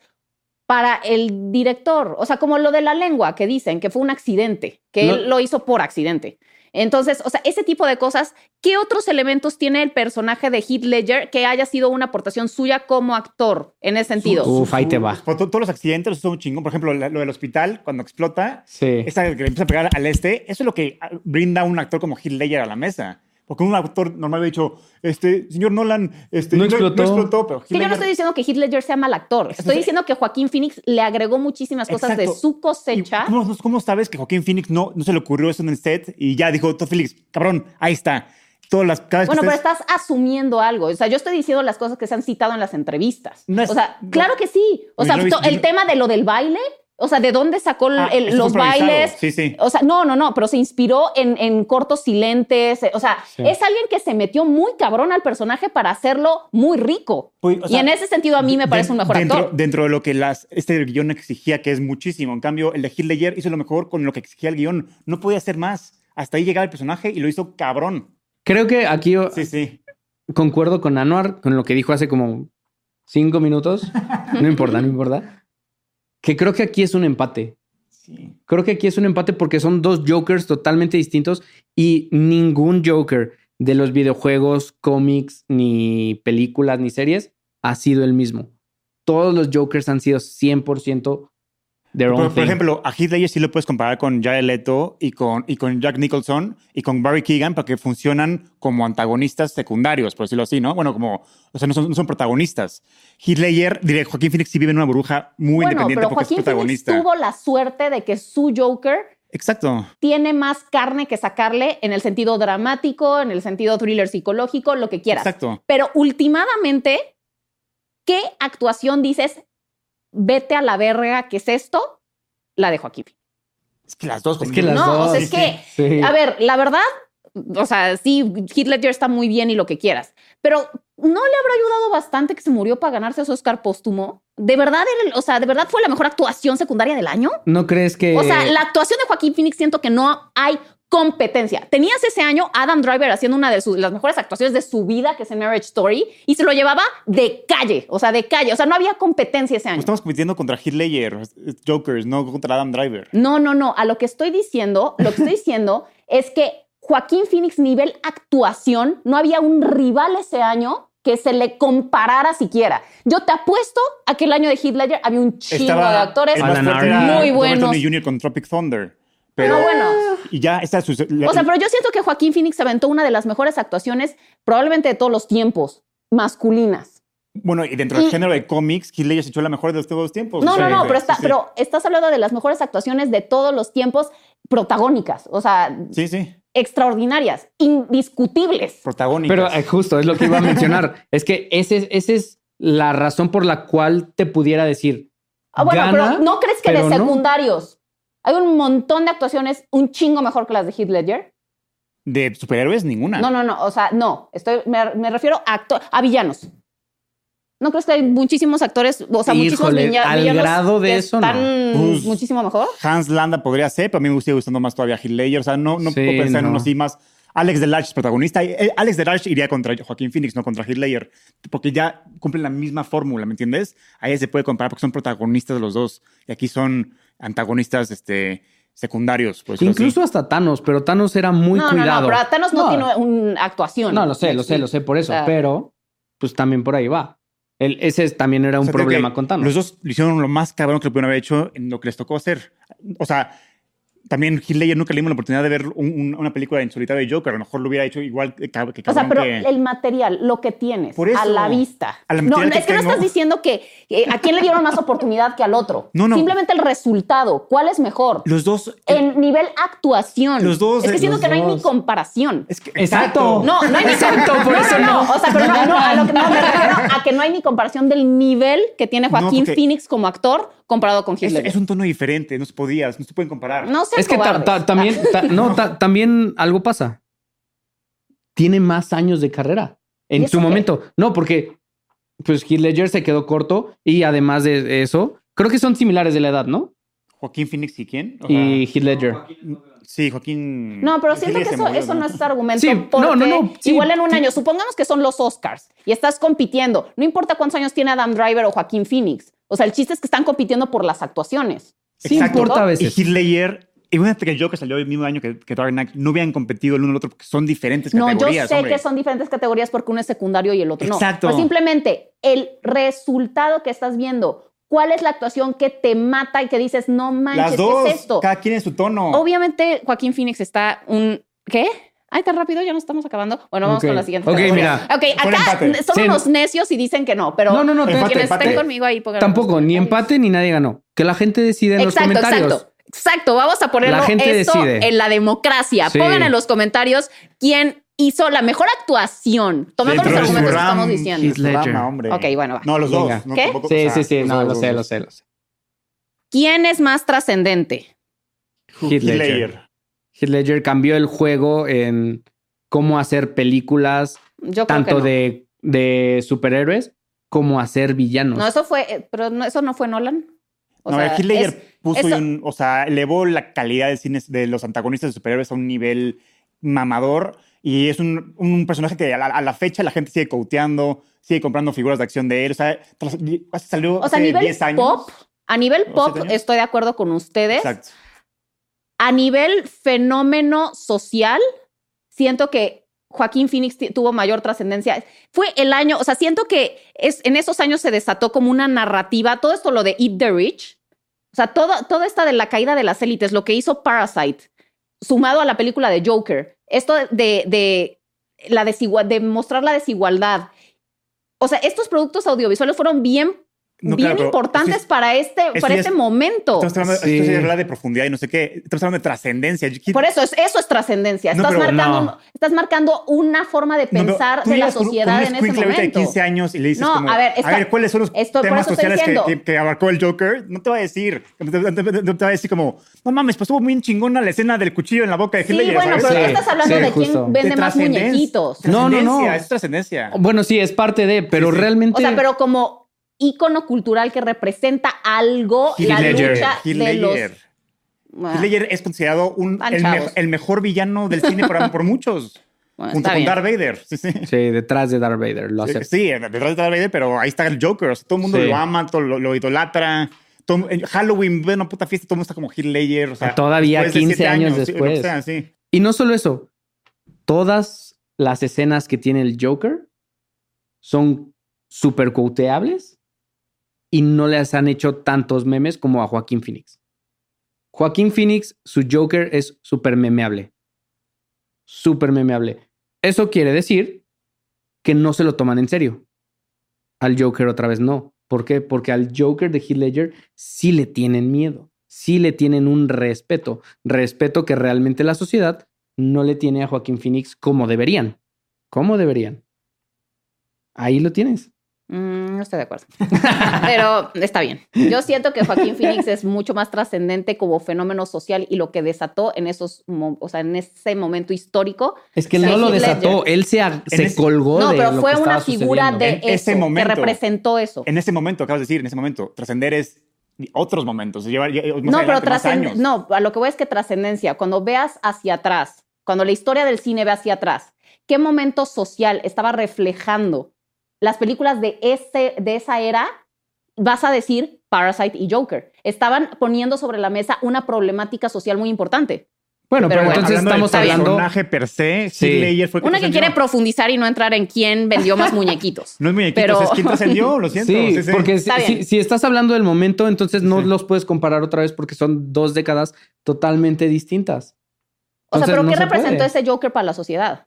para el director, o sea, como lo de la lengua que dicen que fue un accidente, que él lo hizo por accidente. Entonces, o sea, ese tipo de cosas, ¿qué otros elementos tiene el personaje de Heath Ledger que haya sido una aportación suya como actor en ese sentido? Uf, ahí te va. Todos los accidentes son un chingón. Por ejemplo, lo del hospital, cuando explota, esa que le empieza a pegar al este, eso es lo que brinda un actor como Heath Ledger a la mesa. Porque un actor normal hubiera dicho, este, señor Nolan, este, no, explotó. pero yo no estoy diciendo que Heath Ledger sea mal actor. Estoy diciendo que Joaquín Phoenix le agregó muchísimas cosas de su cosecha. Cómo, sabes que Joaquín Phoenix no, no se le ocurrió eso en el set y ya dijo, Todd Phillips, cabrón, ahí está. Todas las, bueno, pero estás asumiendo algo. O sea, yo estoy diciendo las cosas que se han citado en las entrevistas. o sea, claro que sí. O sea, el tema de lo del baile, o sea, ¿de dónde sacó ah, los bailes? Sí, sí. O sea, no, no, no, pero se inspiró en, cortos silentes. O sea, es alguien que se metió muy cabrón al personaje para hacerlo muy rico. y en ese sentido a mí me parece un mejor actor. Dentro de lo que las, este guion exigía, que es muchísimo. En cambio, el de hizo lo mejor con lo que exigía el guion. No podía hacer más. Hasta ahí llegaba el personaje y lo hizo cabrón. Creo que aquí sí, sí. concuerdo con Anuar, con lo que dijo hace como cinco minutos. No importa, no importa que creo que aquí es un empate. Creo que aquí es un empate porque son dos Jokers totalmente distintos y ningún Joker de los videojuegos, cómics, ni películas, ni series ha sido el mismo. Todos los Jokers han sido 100% por, ejemplo, a Heath Ledger sí lo puedes comparar con Jared Leto y con, y con Jack Nicholson y con Barry Keegan porque funcionan como antagonistas secundarios, por decirlo así, ¿no? Bueno, como, o sea, no son, no son protagonistas. Heath Ledger, diré, Joaquín Phoenix sí vive en una burbuja muy independiente porque es protagonista. Phoenix tuvo la suerte de que su Joker Exacto. Tiene más carne que sacarle en el sentido dramático, en el sentido thriller psicológico, lo que quieras. Exacto. Pero últimamente, ¿qué actuación dices? Vete a la verga, ¿qué es esto? La de Joaquín. Es que las dos. Es que las no, es que, a ver, la verdad, o sea, sí, Heath Ledger está muy bien y lo que quieras, pero ¿no le habrá ayudado bastante que se murió para ganarse su Oscar póstumo? ¿De verdad, o sea, de verdad fue la mejor actuación secundaria del año? ¿No crees que...? O sea, la actuación de Joaquín Phoenix siento que no hay competencia. Tenías ese año Adam Driver haciendo una de sus, las mejores actuaciones de su vida, que es en Marriage Story, y se lo llevaba de calle, o sea, de calle. O sea, no había competencia ese año. estamos compitiendo contra Heath Ledger, Jokers, no contra Adam Driver. No, no, no. A lo que estoy diciendo, lo que estoy diciendo <laughs> es que Joaquín Phoenix nivel actuación, no había un rival ese año que se le comparara siquiera. Yo te apuesto a que el año de Heath Ledger había un chingo de actores muy buenos. Jr. con Tropic Thunder. Pero, bueno. Y ya está su, O sea, pero yo siento que Joaquín Phoenix aventó una de las mejores actuaciones, probablemente de todos los tiempos, masculinas. Bueno, y dentro del género de cómics, Heath Ledger se echó la mejor de todos los tiempos. No, no, no, pero, pero estás hablando de las mejores actuaciones de todos los tiempos protagónicas. O sea, sí, sí extraordinarias, indiscutibles. Protagónicas. Pero eh, justo es lo que iba a mencionar. <laughs> es que esa es la razón por la cual te pudiera decir. Ah, bueno, pero ¿no crees que de secundarios hay un montón de actuaciones un chingo mejor que las de Heath Ledger? De superhéroes, ninguna. No, no, no. O sea, no. Estoy, me, me refiero a, a villanos. ¿No crees que hay muchísimos actores, o sea, muchísimos villanos al grado de eso, están pues, muchísimo mejor? Hans Landa podría ser, pero a mí me gustaría gustando más todavía Heath Ledger. O sea, no, no puedo pensar en uno así más. Alex Delarge es protagonista. Eh, Alex Delarge iría contra Joaquín Phoenix, no contra Heath Ledger, porque ya cumplen la misma fórmula, ¿me entiendes? Ahí se puede comparar porque son protagonistas de los dos y aquí son antagonistas, este secundarios. Pues, Incluso hasta Thanos, pero Thanos era muy cuidado. No, pero Thanos no, tiene una actuación. No, lo sé, lo sé, lo sé por eso, pero pues también por ahí va ese también era un problema con Thanos. Los dos lo hicieron lo más cabrón que lo pudieron haber hecho en lo que les tocó hacer. O sea, también Heath Ledger nunca le dimos la oportunidad de ver una película en solitario de Joker. A lo mejor lo hubiera hecho igual que, que O sea, pero el material, lo que tienes a la vista. no, es que no estás diciendo que a quién le dieron más oportunidad que al otro. <laughs> No, no. Simplemente el resultado. ¿Cuál es mejor? Los dos. En nivel actuación. Los dos. Es que siento que no hay ni comparación. exacto. No, no hay ni Exacto, por eso no. O sea, pero no, a lo que no me refiero a que no hay ni comparación del nivel que tiene Joaquín Phoenix como actor comparado con Heath Es, un tono diferente, no se podía, no se pueden comparar. No sé. Es que también, <laughs> no, también algo pasa. Tiene más años de carrera en su momento. No, porque pues Heath Ledger se quedó corto y además de eso, creo que son similares de la edad, ¿no? Joaquín Phoenix y quién? y Heath Ledger. Sí, Joaquín. No, pero siento que eso, eso no es argumento. Sí, no, no, no. igual en un año, supongamos que son los Oscars y estás compitiendo. No importa cuántos años tiene Adam Driver o Joaquín Phoenix. O sea, el chiste es que están compitiendo por las actuaciones. Sí importa a veces. Y Heath Ledger y fíjate que yo que salió el mismo año que, que Dark Knight no habían competido el uno el otro porque son diferentes categorías. No, yo sé que son diferentes categorías porque uno es secundario y el otro Exacto. no. Pero simplemente el resultado que estás viendo, cuál es la actuación que te mata y que dices, no manches, Las dos, ¿qué es esto? Cada quien en su tono. Obviamente, Joaquín Phoenix está un. ¿Qué? Ay, tan rápido, ya no estamos acabando. Bueno, vamos con la siguiente. Ok, mira. Ok, acá son unos necios y dicen que no, pero no, no, no, quienes estén conmigo ahí. Tampoco, ni empate ni nadie ganó. Que la gente decide en los comentarios. Exacto. Exacto, vamos a ponerlo esto en la democracia. Pongan en los comentarios quién hizo la mejor actuación, tomando los argumentos que estamos diciendo. hombre. Ok, bueno, va. No, los dos. ¿Qué? sí, sí, sí, no, lo sé, lo sé, lo sé. ¿Quién es más trascendente? Heath Ledger. Heath Ledger cambió el juego en cómo hacer películas, tanto de, de, superhéroes como hacer villanos. No, eso fue, eh, pero eso no fue Nolan. O no, sea, Heath Ledger puso un, o sea, elevó la calidad de cine de los antagonistas de superhéroes a un nivel mamador y es un, un personaje que a la, fecha la gente sigue coteando, sigue comprando figuras de acción de él. O sea, salió o sea, hace 10 años. Pop, a nivel pop, estoy de acuerdo con ustedes. Exacto. A nivel fenómeno social, siento que Joaquín Phoenix tuvo mayor trascendencia. Fue el año, o sea, siento que es, en esos años se desató como una narrativa, todo esto lo de Eat the Rich, O sea, todo, todo esta de la caída de las élites, lo que hizo Parasite, sumado a la película de Joker, esto de, de, la de mostrar la desigualdad. O sea, estos productos audiovisuales fueron bien bien importantes para este, para este momento. Estamos hablando, sí. esto habla de profundidad y no sé qué. Estamos hablando de trascendencia. Por eso, es, eso es trascendencia. Estás, marcando, estás marcando una forma de pensar de la sociedad en ese momento. de 15 años y le dices como, a ver, a ver ¿cuáles son los temas sociales que, que, abarcó el Joker? No te va a decir. No te, va a decir como, no mames, pues estuvo muy chingona la escena del cuchillo en la boca de Hitler. Sí, bueno, pero estás hablando de quién vende más muñequitos. No, no, no. Es trascendencia. Bueno, sí, es parte de, pero realmente... O sea, pero como ícono cultural que representa algo, la lucha de los... Hitler es considerado un, el, mejor villano del cine por, muchos. <laughs> junto con Darth Vader. Sí, sí. sí, detrás de Darth Vader. Lo sí, sí, detrás de Darth Vader, pero ahí está el Joker. todo el mundo lo ama, todo, lo, idolatra. Halloween, bueno, puta fiesta, todo el mundo está como Hitler. O sea, Todavía 15 años, después. y no solo eso, todas las escenas que tiene el Joker son súper quoteables y no les han hecho tantos memes como a Joaquín Phoenix. Joaquín Phoenix, su Joker es súper memeable. Súper memeable. Eso quiere decir que no se lo toman en serio. Al Joker otra vez no. ¿Por qué? Porque al Joker de Heath Ledger sí le tienen miedo, sí le tienen un respeto, respeto que realmente la sociedad no le tiene a Joaquín Phoenix como deberían. ¿Cómo deberían? Ahí lo tienes. Mm, no estoy de acuerdo. <laughs> Pero está bien. Yo siento que Joaquín Phoenix es mucho más trascendente como fenómeno social y lo que desató en esos, o sea, en ese momento histórico. Es que él no lo desató, él se, se colgó no, pero fue una figura de ese momento, que representó eso. En ese momento, acabas de decir, en ese momento, trascender es otros momentos. no, pero trascender, no, a lo que voy es que trascendencia, cuando veas hacia atrás, cuando la historia del cine ve hacia atrás, ¿qué momento social estaba reflejando las películas de, ese, de esa era, vas a decir Parasite y Joker. Estaban poniendo sobre la mesa una problemática social muy importante. Bueno, pero, entonces estamos hablando. personaje per se, sí. fue Una que quiere profundizar y no entrar en quién vendió más muñequitos. <laughs> no es muñequitos, pero... es quién trascendió, lo <laughs> siento. Sí, porque si, estás hablando del momento, entonces no los puedes comparar otra vez porque son dos décadas totalmente distintas. o sea, pero ¿qué representó ese Joker para la sociedad?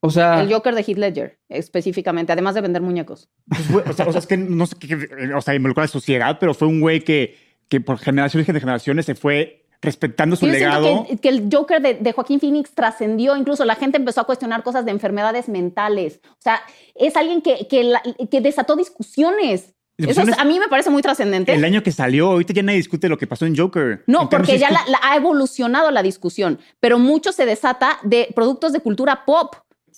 O sea. El Joker de Heath Ledger, específicamente, además de vender muñecos. Pues, o, sea, o, sea, es que no sé qué. O sea, involucró a la sociedad, pero fue un güey que, que por generaciones y generaciones se fue respetando su legado. Que, que, el Joker de, Joaquín Phoenix trascendió, incluso la gente empezó a cuestionar cosas de enfermedades mentales. O sea, es alguien que, que, desató discusiones. Eso a mí me parece muy trascendente. El año que salió, ahorita ya nadie discute lo que pasó en Joker. No, porque ya ha evolucionado la discusión, pero mucho se desata de productos de cultura pop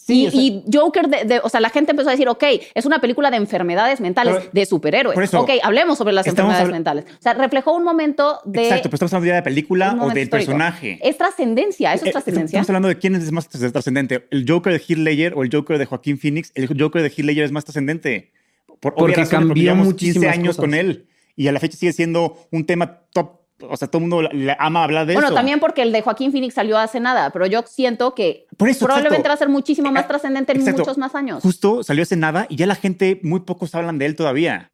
y, Joker, de, o sea, la gente empezó a decir, ok, es una película de enfermedades mentales, de superhéroes. ok, hablemos sobre las enfermedades mentales. O sea, reflejó un momento de... Exacto, pero estamos hablando ya de película o del personaje. Es trascendencia, eso es eh, trascendencia. Estamos hablando de quién es más trascendente, el Joker de Heath Ledger o el Joker de Joaquín Phoenix. El Joker de Heath Ledger es más trascendente. Por porque cambió muchísimos 15 años con él. Y a la fecha sigue siendo un tema top o sea, todo el mundo le ama hablar de eso. Bueno, también porque el de Joaquín Phoenix salió hace nada, pero yo siento que probablemente va a ser muchísimo más eh, trascendente en muchos más años. Justo salió hace nada y ya la gente, muy pocos hablan de él todavía.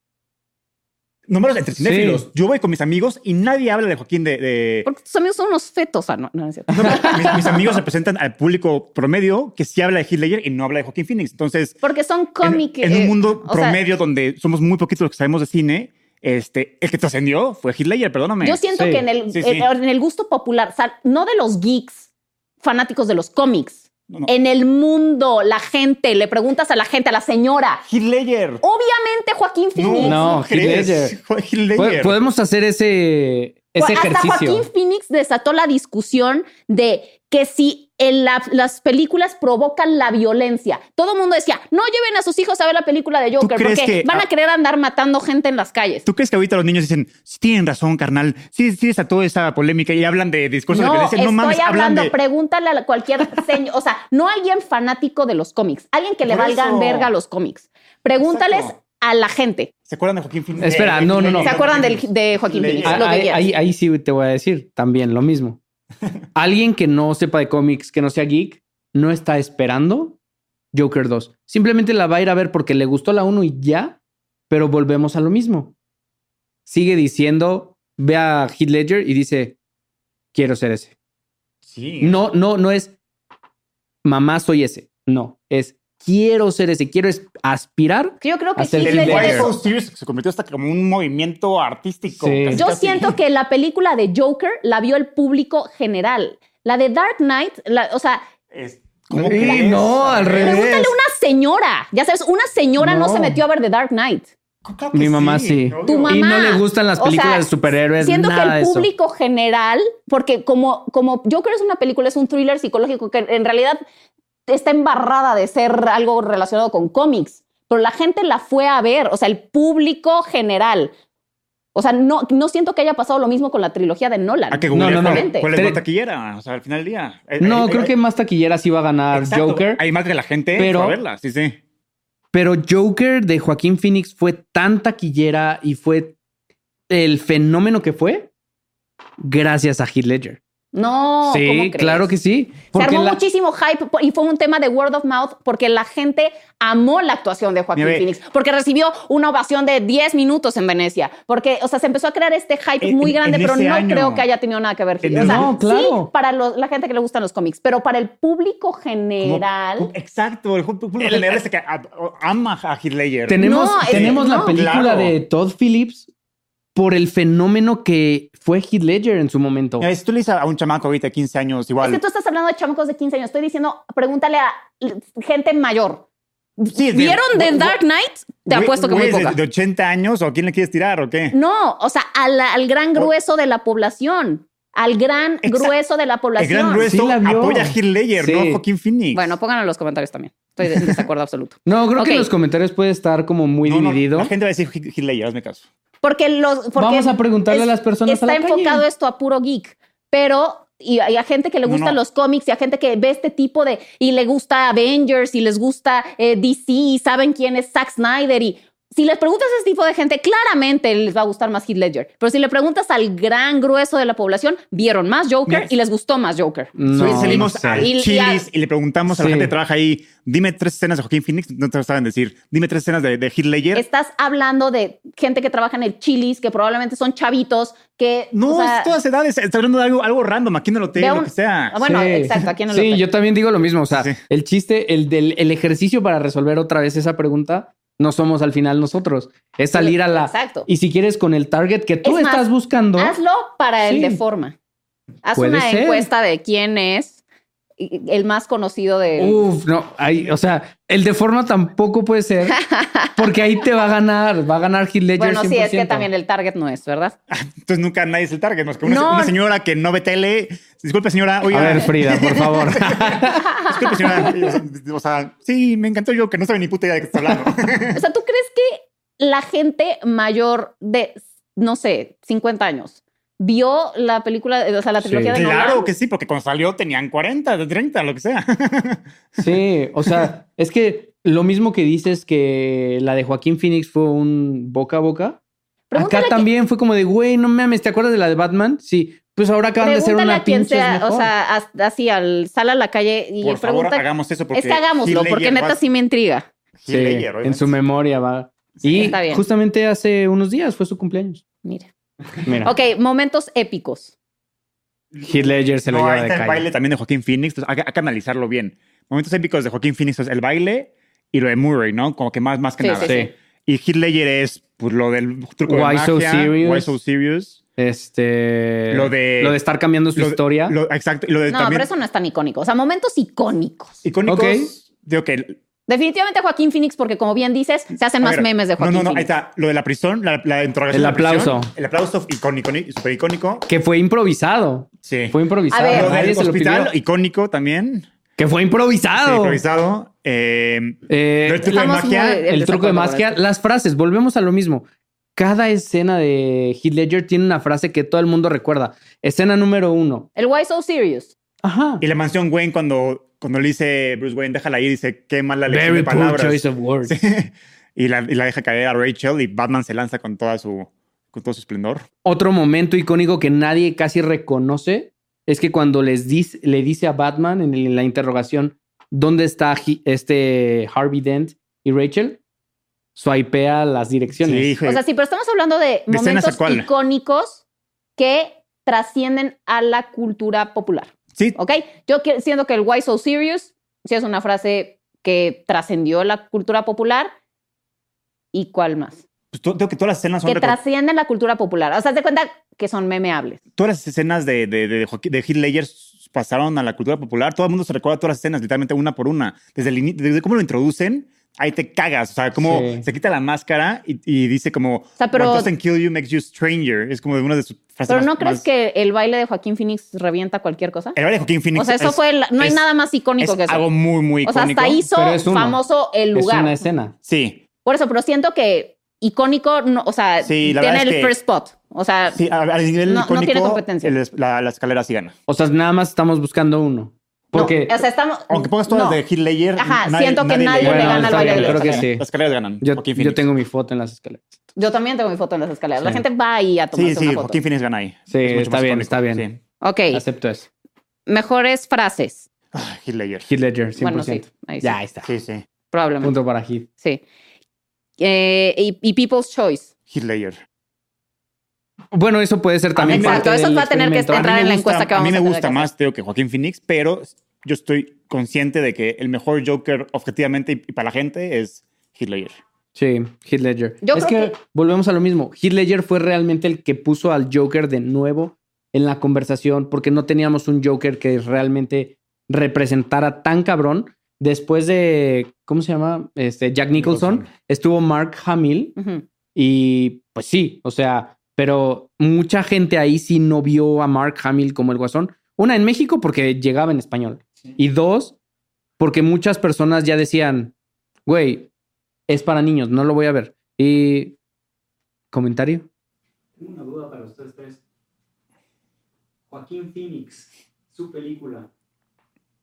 Números entre cinéfilos. Yo voy con mis amigos y nadie habla de Joaquín de. Porque tus amigos son unos fetos. Ah, no, no es cierto. <laughs> mis, amigos representan al público promedio que sí habla de Ledger y no habla de Joaquín Phoenix. Entonces. Porque son cómicos. En, un mundo promedio donde somos muy poquitos los que sabemos de cine, este, el que trascendió fue Hitler, perdóname. Yo siento que en el, en el gusto popular, no de los geeks fanáticos de los cómics, En el mundo, la gente, le preguntas a la gente, a la señora. Hitler. Obviamente Joaquín Phoenix. No, no Podemos hacer ese, ese ejercicio. Hasta Joaquín Phoenix desató la discusión de que si en las películas provocan la violencia. Todo el mundo decía, no lleven a sus hijos a ver la película de Joker porque van a querer andar matando gente en las calles. ¿Tú crees que ahorita los niños dicen, sí tienen razón, carnal, sí, sí está toda esa polémica y hablan de discursos no, de violencia? No, mames, estoy hablando, pregúntale a cualquier <laughs> señor, o sea, no alguien fanático de los cómics, alguien que le valgan verga a los cómics. Pregúntales a la gente. ¿Se acuerdan de Joaquín Phoenix? Espera, no, no, no. ¿Se acuerdan de Joaquín Phoenix? ahí, ahí sí te voy a decir también lo mismo. <laughs> Alguien que no sepa de cómics, que no sea geek, no está esperando Joker 2. Simplemente la va a ir a ver porque le gustó la 1 y ya, pero volvemos a lo mismo. Sigue diciendo ve a Heath Ledger y dice, quiero ser ese. Sí. No, no, no es mamá soy ese. No, es quiero ser ese, quiero es aspirar. Yo creo que Heath el se convirtió hasta como un movimiento artístico. Sí. casi, Yo casi. siento que la película de Joker la vio el público general. La de Dark Knight, la- o sea, Es- ¿cómo Sí, no, al revés. pregúntale a una señora. Ya sabes, una señora no, No. se metió a ver The Dark Knight. Claro Mi mamá sí. obvio. Tu mamá. Y no le gustan las O películas sea, de superhéroes, Siento nada que de el eso. público general, porque como, como Joker es una película, es un thriller psicológico que en realidad está embarrada de ser algo relacionado con cómics, pero la gente la fue a ver, o sea, el público general. O sea, no, no siento que haya pasado lo mismo con la trilogía de Nolan. Ah, que No, no, no. cuál- ¿Cuál es más taquillera? O sea, al final del día. No, creo que más taquillera sí va a ganar exacto, Joker. Hay más que la gente Pero- a verla, sí, sí. Pero Joker de Joaquín Phoenix fue tan taquillera y fue el fenómeno que fue gracias a Heath Ledger. No, ¿cómo sí, crees? claro que sí. Se armó la- muchísimo hype y fue un tema de word of mouth porque la gente amó la actuación de Joaquín. Phoenix, porque recibió una ovación de 10 minutos en Venecia, porque, o sea, se empezó a crear este hype En- muy grande, en pero no año. creo que haya tenido nada que ver. En o sea, No, claro. sí para los- la gente que le gustan los cómics, pero para el público general... como- exacto, el público general este que ama a Heath Ledger. Tenemos, No, es- tenemos la no. película Claro. de Todd Phillips por el fenómeno que fue Heath Ledger en su momento. Si tú le dices a un chamaco ahorita de 15 años, Es igual. que tú estás hablando de chamacos de 15 años, estoy diciendo, pregúntale a gente mayor. Sí, ¿Vieron The Dark Knight? Te apuesto que muy poca. de 80 años o a quién le quieres tirar o qué? No, o sea, al, al gran grueso de la población. Al gran grueso de la El población. gran grueso Sí apoya a Heath Ledger, Sí. no a Joaquín Phoenix. Bueno, pónganlo en los comentarios también. Estoy de- en desacuerdo absoluto. No, creo que en los comentarios puede estar como muy No, no, dividido. la gente va a decir Ledger, hazme caso. Porque los. Porque Vamos a preguntarle a las personas a Está calle. enfocado esto a puro geek, pero. Y a, y a gente que le No, gustan no. los cómics y a gente que ve este tipo de. Y le gusta Avengers y les gusta eh, DC y saben quién es Zack Snyder. Y si les preguntas a ese tipo de gente, claramente les va a gustar más Heath Ledger. Pero si le preguntas al gran grueso de la población, vieron más Joker y les gustó más Joker. No, salimos no sé. al Y- y Chili's a- y, le preguntamos a la gente que trabaja ahí, dime tres escenas de Joaquín Phoenix, no te lo saben decir, dime tres escenas de, de Heath Ledger. Estás hablando de gente que trabaja en el Chili's, que probablemente son chavitos, que. no, o sea, es todas edades, está hablando de algo, algo random, aquí en el hotel, Ve lo que sea. Bueno, Sí. exacto, aquí en el Sí, hotel. yo también digo lo mismo. O sea, Sí. el chiste, el del el ejercicio para resolver otra vez esa pregunta, no somos al final nosotros. Es salir a la. Exacto. Y si quieres con el target que tú Es más, estás buscando. Hazlo para el Sí. de forma. Haz Puede una ser. encuesta de quién es el más conocido de. Uf, no, ahí, o sea, el de forma tampoco puede ser, <laughs> porque ahí te va a ganar, va a ganar Heath Ledger. bueno, sí, es que 100%. también el target no es, ¿verdad? <laughs> Entonces nunca nadie es el target, más que una, No. una señora que no ve tele. Disculpe, señora, oiga. A ver, Frida, por favor. <laughs> Disculpe, señora. o sea, O sea, sí, me encantó yo que no sabe ni puta idea de qué está hablando. O sea, ¿tú crees que la gente mayor de, no sé, 50 años vio la película, o sea, la Sí. trilogía de claro Nolan? que sí, porque cuando salió tenían 40, 30, lo que sea. <laughs> Sí, o sea, es que lo mismo que dices que la de Joaquín Phoenix fue un boca a boca. Pregúntale Acá también fue como de, güey, no mames, ¿te acuerdas de la de Batman? Sí, pues ahora acaban de ser Pregúntale una a quien pinche sea, o sea, as- así al sal a la calle y Por favor, pregunta. hagamos eso porque es que hagámoslo, porque neta va- sí me intriga. Sí, en su memoria va. Y está bien. justamente hace unos días fue su cumpleaños. Mira. Mira, Ok, momentos épicos. Heath Ledger se lo No, lleva ahí de está el calle. baile también de Joaquín Phoenix. Entonces, hay, que- hay que analizarlo bien. Momentos épicos de Joaquín Phoenix es el baile y lo de Murray, ¿no? Como que más, más que Sí, nada. sí, sí. Y Heath Ledger es pues, lo del truco de Why magia. So Serious? Why So Serious. Este. Lo de- Lo de estar cambiando su Lo de- historia. lo- exacto. Lo de No, también pero eso no es tan icónico. O sea, momentos icónicos. icónicos. Ok. Digo que Definitivamente Joaquín Phoenix, porque como bien dices, se hacen A más ver, memes de Joaquín No, no, no, ahí Phoenix. está. Lo de la prisión, la, la interrogación. El de la prisión, aplauso. el aplauso icónico, súper icónico. Que fue improvisado. Sí. Fue improvisado. A ver. Lo del lo hospital, pidió. icónico también. Que fue Sí, improvisado. improvisado. Eh, Eh, lo del truco de magia. muy- el truco de magia, las frases, volvemos a lo mismo. Cada escena de Heath Ledger tiene una frase que todo el mundo recuerda. Escena número uno. El Why So Serious. Ajá. Y la mansión Wayne, cuando, cuando le dice Bruce Wayne, déjala ir, dice, qué mala lección Very de poor palabras. choice of words. <laughs> Sí. Y, la, y la deja caer a Rachel y Batman se lanza con, toda su, con todo su esplendor. Otro momento icónico que nadie casi reconoce es que cuando les dice, le dice a Batman en, el- en la interrogación dónde está He- este Harvey Dent y Rachel, swipea las direcciones. Sí. O sea, sí, pero estamos hablando de ¿De momentos icónicos que trascienden a la cultura popular. Sí. ¿Ok? Yo siento que el Why So Serious sí es una frase que trascendió la cultura popular. ¿Y cuál más? Pues tengo que todas las escenas son... Que trascienden la cultura popular. O sea, te cuenta que son memeables. Todas las escenas de, de, de, de Heath Ledger pasaron a la cultura popular. Todo el mundo se recuerda todas las escenas, literalmente una por una. Desde, el, desde cómo lo introducen, ahí te cagas. O sea, como se quita la máscara y, dice como, o sea, pero, What doesn't kill you makes you stranger. Es como de una de sus frases Pero ¿no crees que el baile de Joaquín Phoenix revienta cualquier cosa? El baile de Joaquín Phoenix O sea, eso fue, no hay nada más icónico que eso. algo muy, muy icónico. O sea, hasta hizo famoso el lugar. Es una escena. Sí. Por eso, pero siento que icónico, no, o sea, tiene el first spot. O sea, sí, a, nivel no, icónico, no tiene competencia. la, la, escalera sí gana. O sea, nada más estamos buscando uno. Porque, o sea, estamos, aunque pongas todas de Heath Ledger, Ajá, siento que nadie, le, gana al baile de Creo que sí. Las escaleras ganan. Yo, yo, tengo mi foto en las escaleras. Yo también tengo mi foto en las escaleras. La gente va ahí a tomarse sí, sí, una foto. Joaquín Phoenix gana ahí. Sí, está bien, está bien. Sí. Ok. Acepto eso. Mejores frases. Ah, Heath Ledger. Heath Ledger, 100%. Bueno, sí, ahí Ya, ahí está. Sí, sí. Probablemente. Punto para Heath. Sí. Eh, y, y People's Choice. Heath Ledger. Bueno, eso puede ser también. Exacto, eso va a tener que entrar en la encuesta que vamos a hacer. A mí me gusta más, Teo, que Joaquín Phoenix, pero yo estoy consciente de que el mejor Joker objetivamente y para la gente es Heath Ledger. Sí, Heath Ledger. es que, volvemos a lo mismo. Heath Ledger fue realmente el que puso al Joker de nuevo en la conversación porque no teníamos un Joker que realmente representara tan cabrón. Después de, ¿cómo se llama? Este, Jack Nicholson, estuvo Mark Hamill y pues sí, o sea, pero mucha gente ahí sí no vio a Mark Hamill como el guasón. Una, en México porque llegaba en español. Y dos, porque muchas personas ya decían, güey, es para niños, no lo voy a ver. Y... ¿Comentario? Tengo una duda para ustedes tres. Joaquín Phoenix, su película,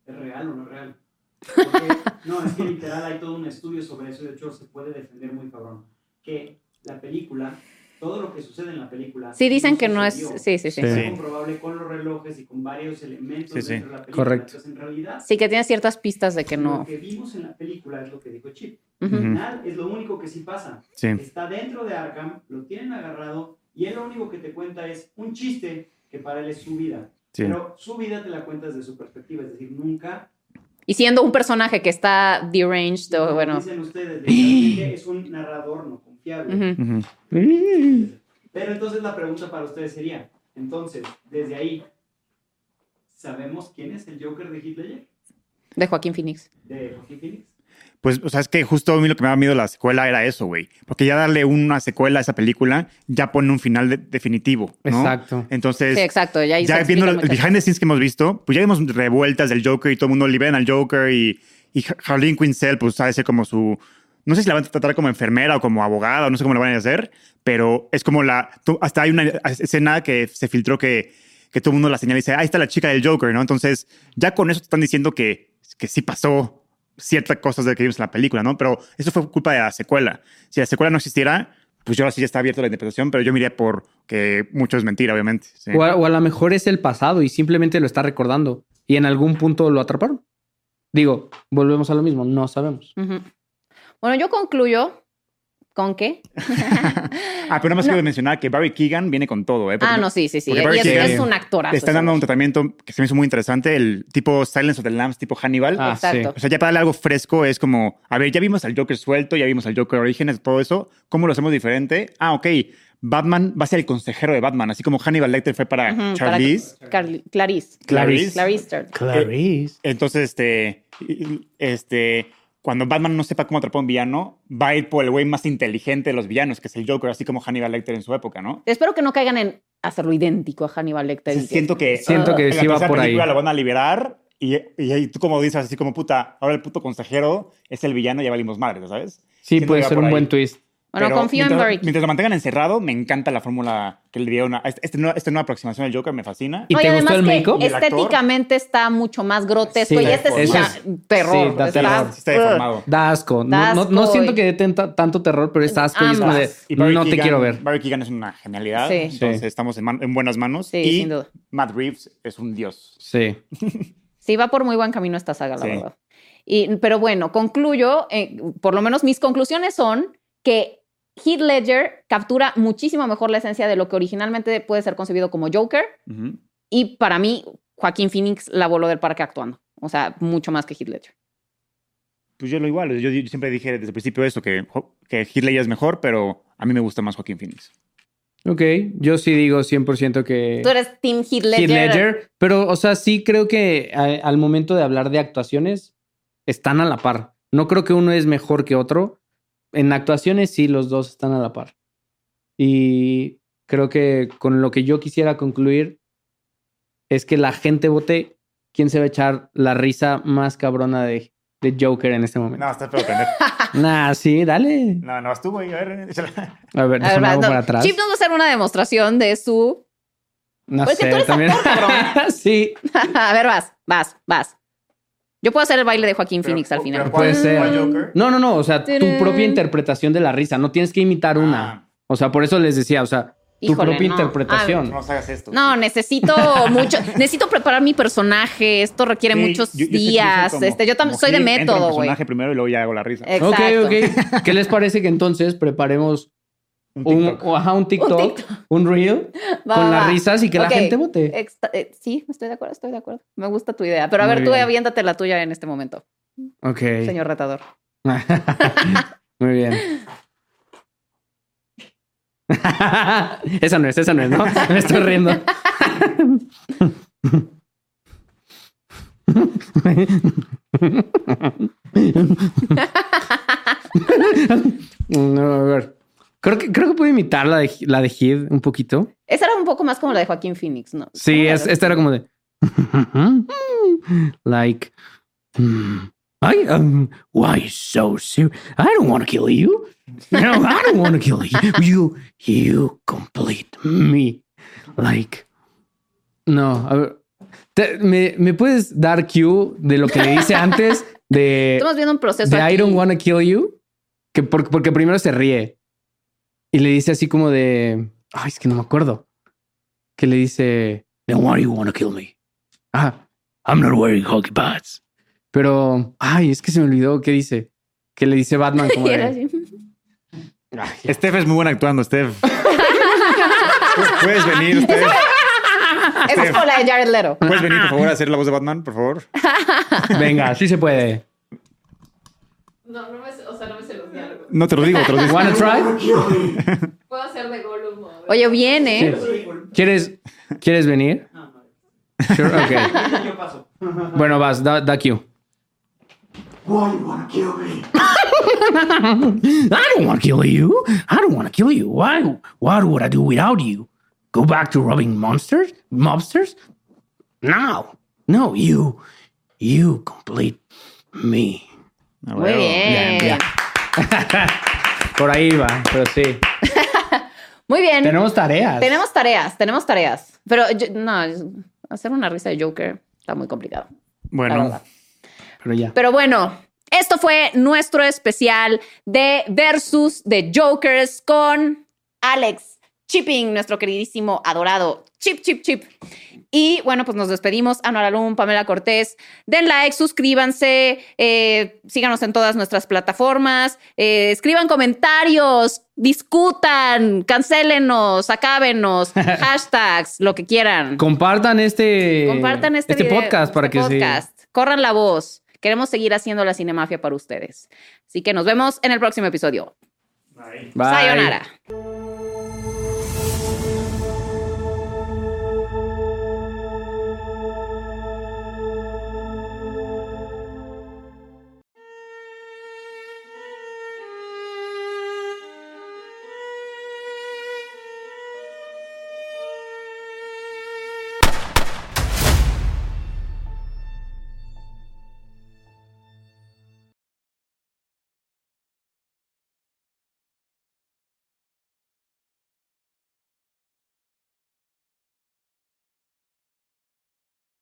¿es real o no es real? <laughs> no, es que literal hay todo un estudio sobre eso y de hecho se puede defender muy cabrón. Que la película todo lo que sucede en la película. Sí, dicen que no es. Sí, sí, sí. Es comprobable con los relojes y con varios elementos dentro de la película. Correcto. en realidad. Sí, que tiene ciertas pistas de que no. Lo que vimos en la película es lo que dijo Chip. Al final es lo único que sí pasa. Está dentro de Arkham, lo tienen agarrado y él lo único que te cuenta es un chiste que para él es su vida. Pero su vida te la cuenta desde su perspectiva, es decir, nunca y siendo un personaje que está deranged, o bueno. Dicen ustedes, <laughs> es un narrador no confiable. Pero entonces la pregunta para ustedes sería, entonces, desde ahí, ¿sabemos quién es el Joker de Hitler? De Joaquín Phoenix. De Joaquín Phoenix. Pues, o sea, es que justo a mí lo que me da miedo la secuela era eso, güey. Porque ya darle una secuela a esa película ya pone un final definitivo, ¿no? Exacto. Entonces, sí, exacto. Ya, ya viendo el behind the scenes que hemos visto, pues ya vimos revueltas del Joker y todo el mundo libera al Joker y, y Harleen Quinzel, pues sabe ser como su... No sé si la van a tratar como enfermera o como abogada, o no sé cómo lo van a hacer, pero es como la... Hasta hay una escena que se filtró que, que todo el mundo la señala y dice, ahí está la chica del Joker, ¿no? Entonces, ya con eso te están diciendo que, que sí pasó ciertas cosas de que vimos en la película, ¿no? Pero eso fue culpa de la secuela. Si la secuela no existiera, pues yo así ya está abierto la interpretación, pero yo miraría por que mucho es mentira, obviamente. O, a, lo mejor es el pasado y simplemente lo está recordando y en algún punto lo atraparon. Digo, volvemos a lo mismo, no sabemos. Bueno, yo concluyo ¿Con qué? <laughs> ah, pero nada más quiero mencionar que Barry Keegan viene con todo, ¿eh? ah, no, sí, sí, sí. Y es, un actorazo. Le están dando un tratamiento que se me hizo muy interesante, el tipo Silence of the Lambs, tipo Hannibal. Ah, Exacto. O sea, ya para darle algo fresco es como, a ver, ya vimos al Joker suelto, ya vimos al Joker Orígenes, todo eso. ¿Cómo lo hacemos diferente? Ah, ok. Batman va a ser el consejero de Batman, así como Hannibal Lecter fue para Charlize. Clarice. Clarice. Clarice. Clarice. Clarice. entonces, este, este, cuando Batman no sepa cómo atrapar a un villano, va a ir por el güey más inteligente de los villanos, que es el Joker, así como Hannibal Lecter en su época, ¿no? Espero que no caigan en hacerlo idéntico a Hannibal Lecter. siento que, siento que sí va por ahí. lo van a liberar y, y, tú como dices, así como puta, ahora el puto consejero es el villano y ya valimos madres, ¿sabes? Sí, puede ser un buen twist. Bueno, confío en Barry. Mientras lo mantengan encerrado, me encanta la fórmula que le dieron. Este, esta nueva, esta nueva aproximación del Joker me fascina. ¿Y te gustó el make-up? Estéticamente está mucho más grotesco y este es, terror. Sí, da terror. Está, deformado. Da asco. No, siento que dé tanto terror, pero es asco y es como de, no te quiero ver. Barry Keegan es una genialidad. Entonces estamos en, buenas manos. Sí, y sin duda. Matt Reeves es un dios. Sí. sí, va por muy buen camino esta saga, la verdad. Y, pero bueno, concluyo, eh, por lo menos mis conclusiones son que Heath Ledger captura muchísimo mejor la esencia de lo que originalmente puede ser concebido como Joker. Y para mí, Joaquín Phoenix la voló del parque actuando. O sea, mucho más que Heath Ledger. Pues yo lo igual. Yo, siempre dije desde el principio esto, que, que Heath Ledger es mejor, pero a mí me gusta más Joaquín Phoenix. Ok, yo sí digo 100% que... Tú eres Team Heath Ledger. Heath Ledger, pero, o sea, sí creo que al momento de hablar de actuaciones, están a la par. No creo que uno es mejor que otro. En actuaciones sí, los dos están a la par. Y creo que con lo que yo quisiera concluir es que la gente vote quién se va a echar la risa más cabrona de de Joker en este momento. No, está feo pendejo. <laughs> nah, sí, dale. No, no, estuvo ahí. A ver, a ver, a ver para atrás. Chip nos va a hacer una demostración de su. No pues sé, que tú eres también. <laughs> sí. <laughs> a ver, vas, vas, vas. Yo puedo hacer el baile de Joaquín Phoenix al final. Puede ser. No, no, no. O sea, tu propia interpretación de la risa. No tienes que imitar una. Ah. O sea, por eso les decía, o sea, tu propia interpretación. no hagas esto. No, necesito mucho, necesito preparar mi personaje. Esto requiere muchos días. Yo este, yo también soy de método, güey. personaje primero y luego ya hago la risa. Exacto. Ok, ok. ¿Qué les parece que entonces preparemos un TikTok, un, un, TikTok, un, reel con las risas y que la gente vote? Eh, sí, estoy de acuerdo, estoy de acuerdo. Me gusta tu idea. Pero a ver, tú aviéntate la tuya en este momento. Ok. Señor retador. <laughs> Muy bien. <laughs> esa no es, esa no es, ¿no? <laughs> Me estoy riendo. no, a ver. Creo que, creo que puedo imitar la de, la de Heath un poquito. Esa era un poco más como la de Joaquín Phoenix, ¿no? Sí, esta era como de. <laughs> like. Hmm, I um, why so serious? I don't want to kill you. No, I don't want to kill you. You, you complete me. Like, no, a ver, ¿me, ¿me, puedes dar cue de lo que le dice antes de. <laughs> Estamos viendo un proceso. De I don't want to kill you. Que porque, porque primero se ríe y le dice así como de. Ay, es que no me acuerdo. Que le dice, Then why do you want to kill me? Ah, I'm not wearing hockey pads. Pero, ay, es que se me olvidó qué dice. Que le dice Batman como <laughs> de, Steph es muy buena actuando, Steph. <laughs> Puedes venir, Steph. Esa es como la de Jared Leto. ¿Puedes venir, por favor, a hacer la voz de Batman, por favor? <laughs> Venga, sí se puede. No, no me, o sea, no me sé los diálogos. No te lo digo, te lo digo. ¿Wanna try? <laughs> Puedo hacer de Gollum. Oye, viene. ¿Quieres, ¿Quieres venir? No, no. Sure, ok. <laughs> Yo paso. Bueno, vas, da, da cue. Why you want to kill me? <laughs> I don't want to kill you. I don't want to kill you. Why? What would I do without you? Go back to robbing monsters, mobsters? No, no, you, you complete me. Muy bien. Yeah, <laughs> Por ahí va, pero sí. <laughs> Muy bien. Tenemos tareas. Tenemos tareas, tenemos tareas. Pero no, hacer una risa de Joker está muy complicado. Bueno. Pero ya. Pero bueno, esto fue nuestro especial de Versus de Jokers con Alex Chipping, nuestro queridísimo, adorado Chip, Chip, Chip. Y bueno, pues nos despedimos. Anual Alum, Pamela Cortés. Den like, suscríbanse, eh, síganos en todas nuestras plataformas, eh, escriban comentarios, discutan, cancélenos, acábenos, <laughs> hashtags, lo que quieran. Compartan este, Compartan este, este podcast para este que podcast. Corran la voz. Queremos seguir haciendo la cinemafia para ustedes. Así que nos vemos en el próximo episodio. Bye. Sayonara.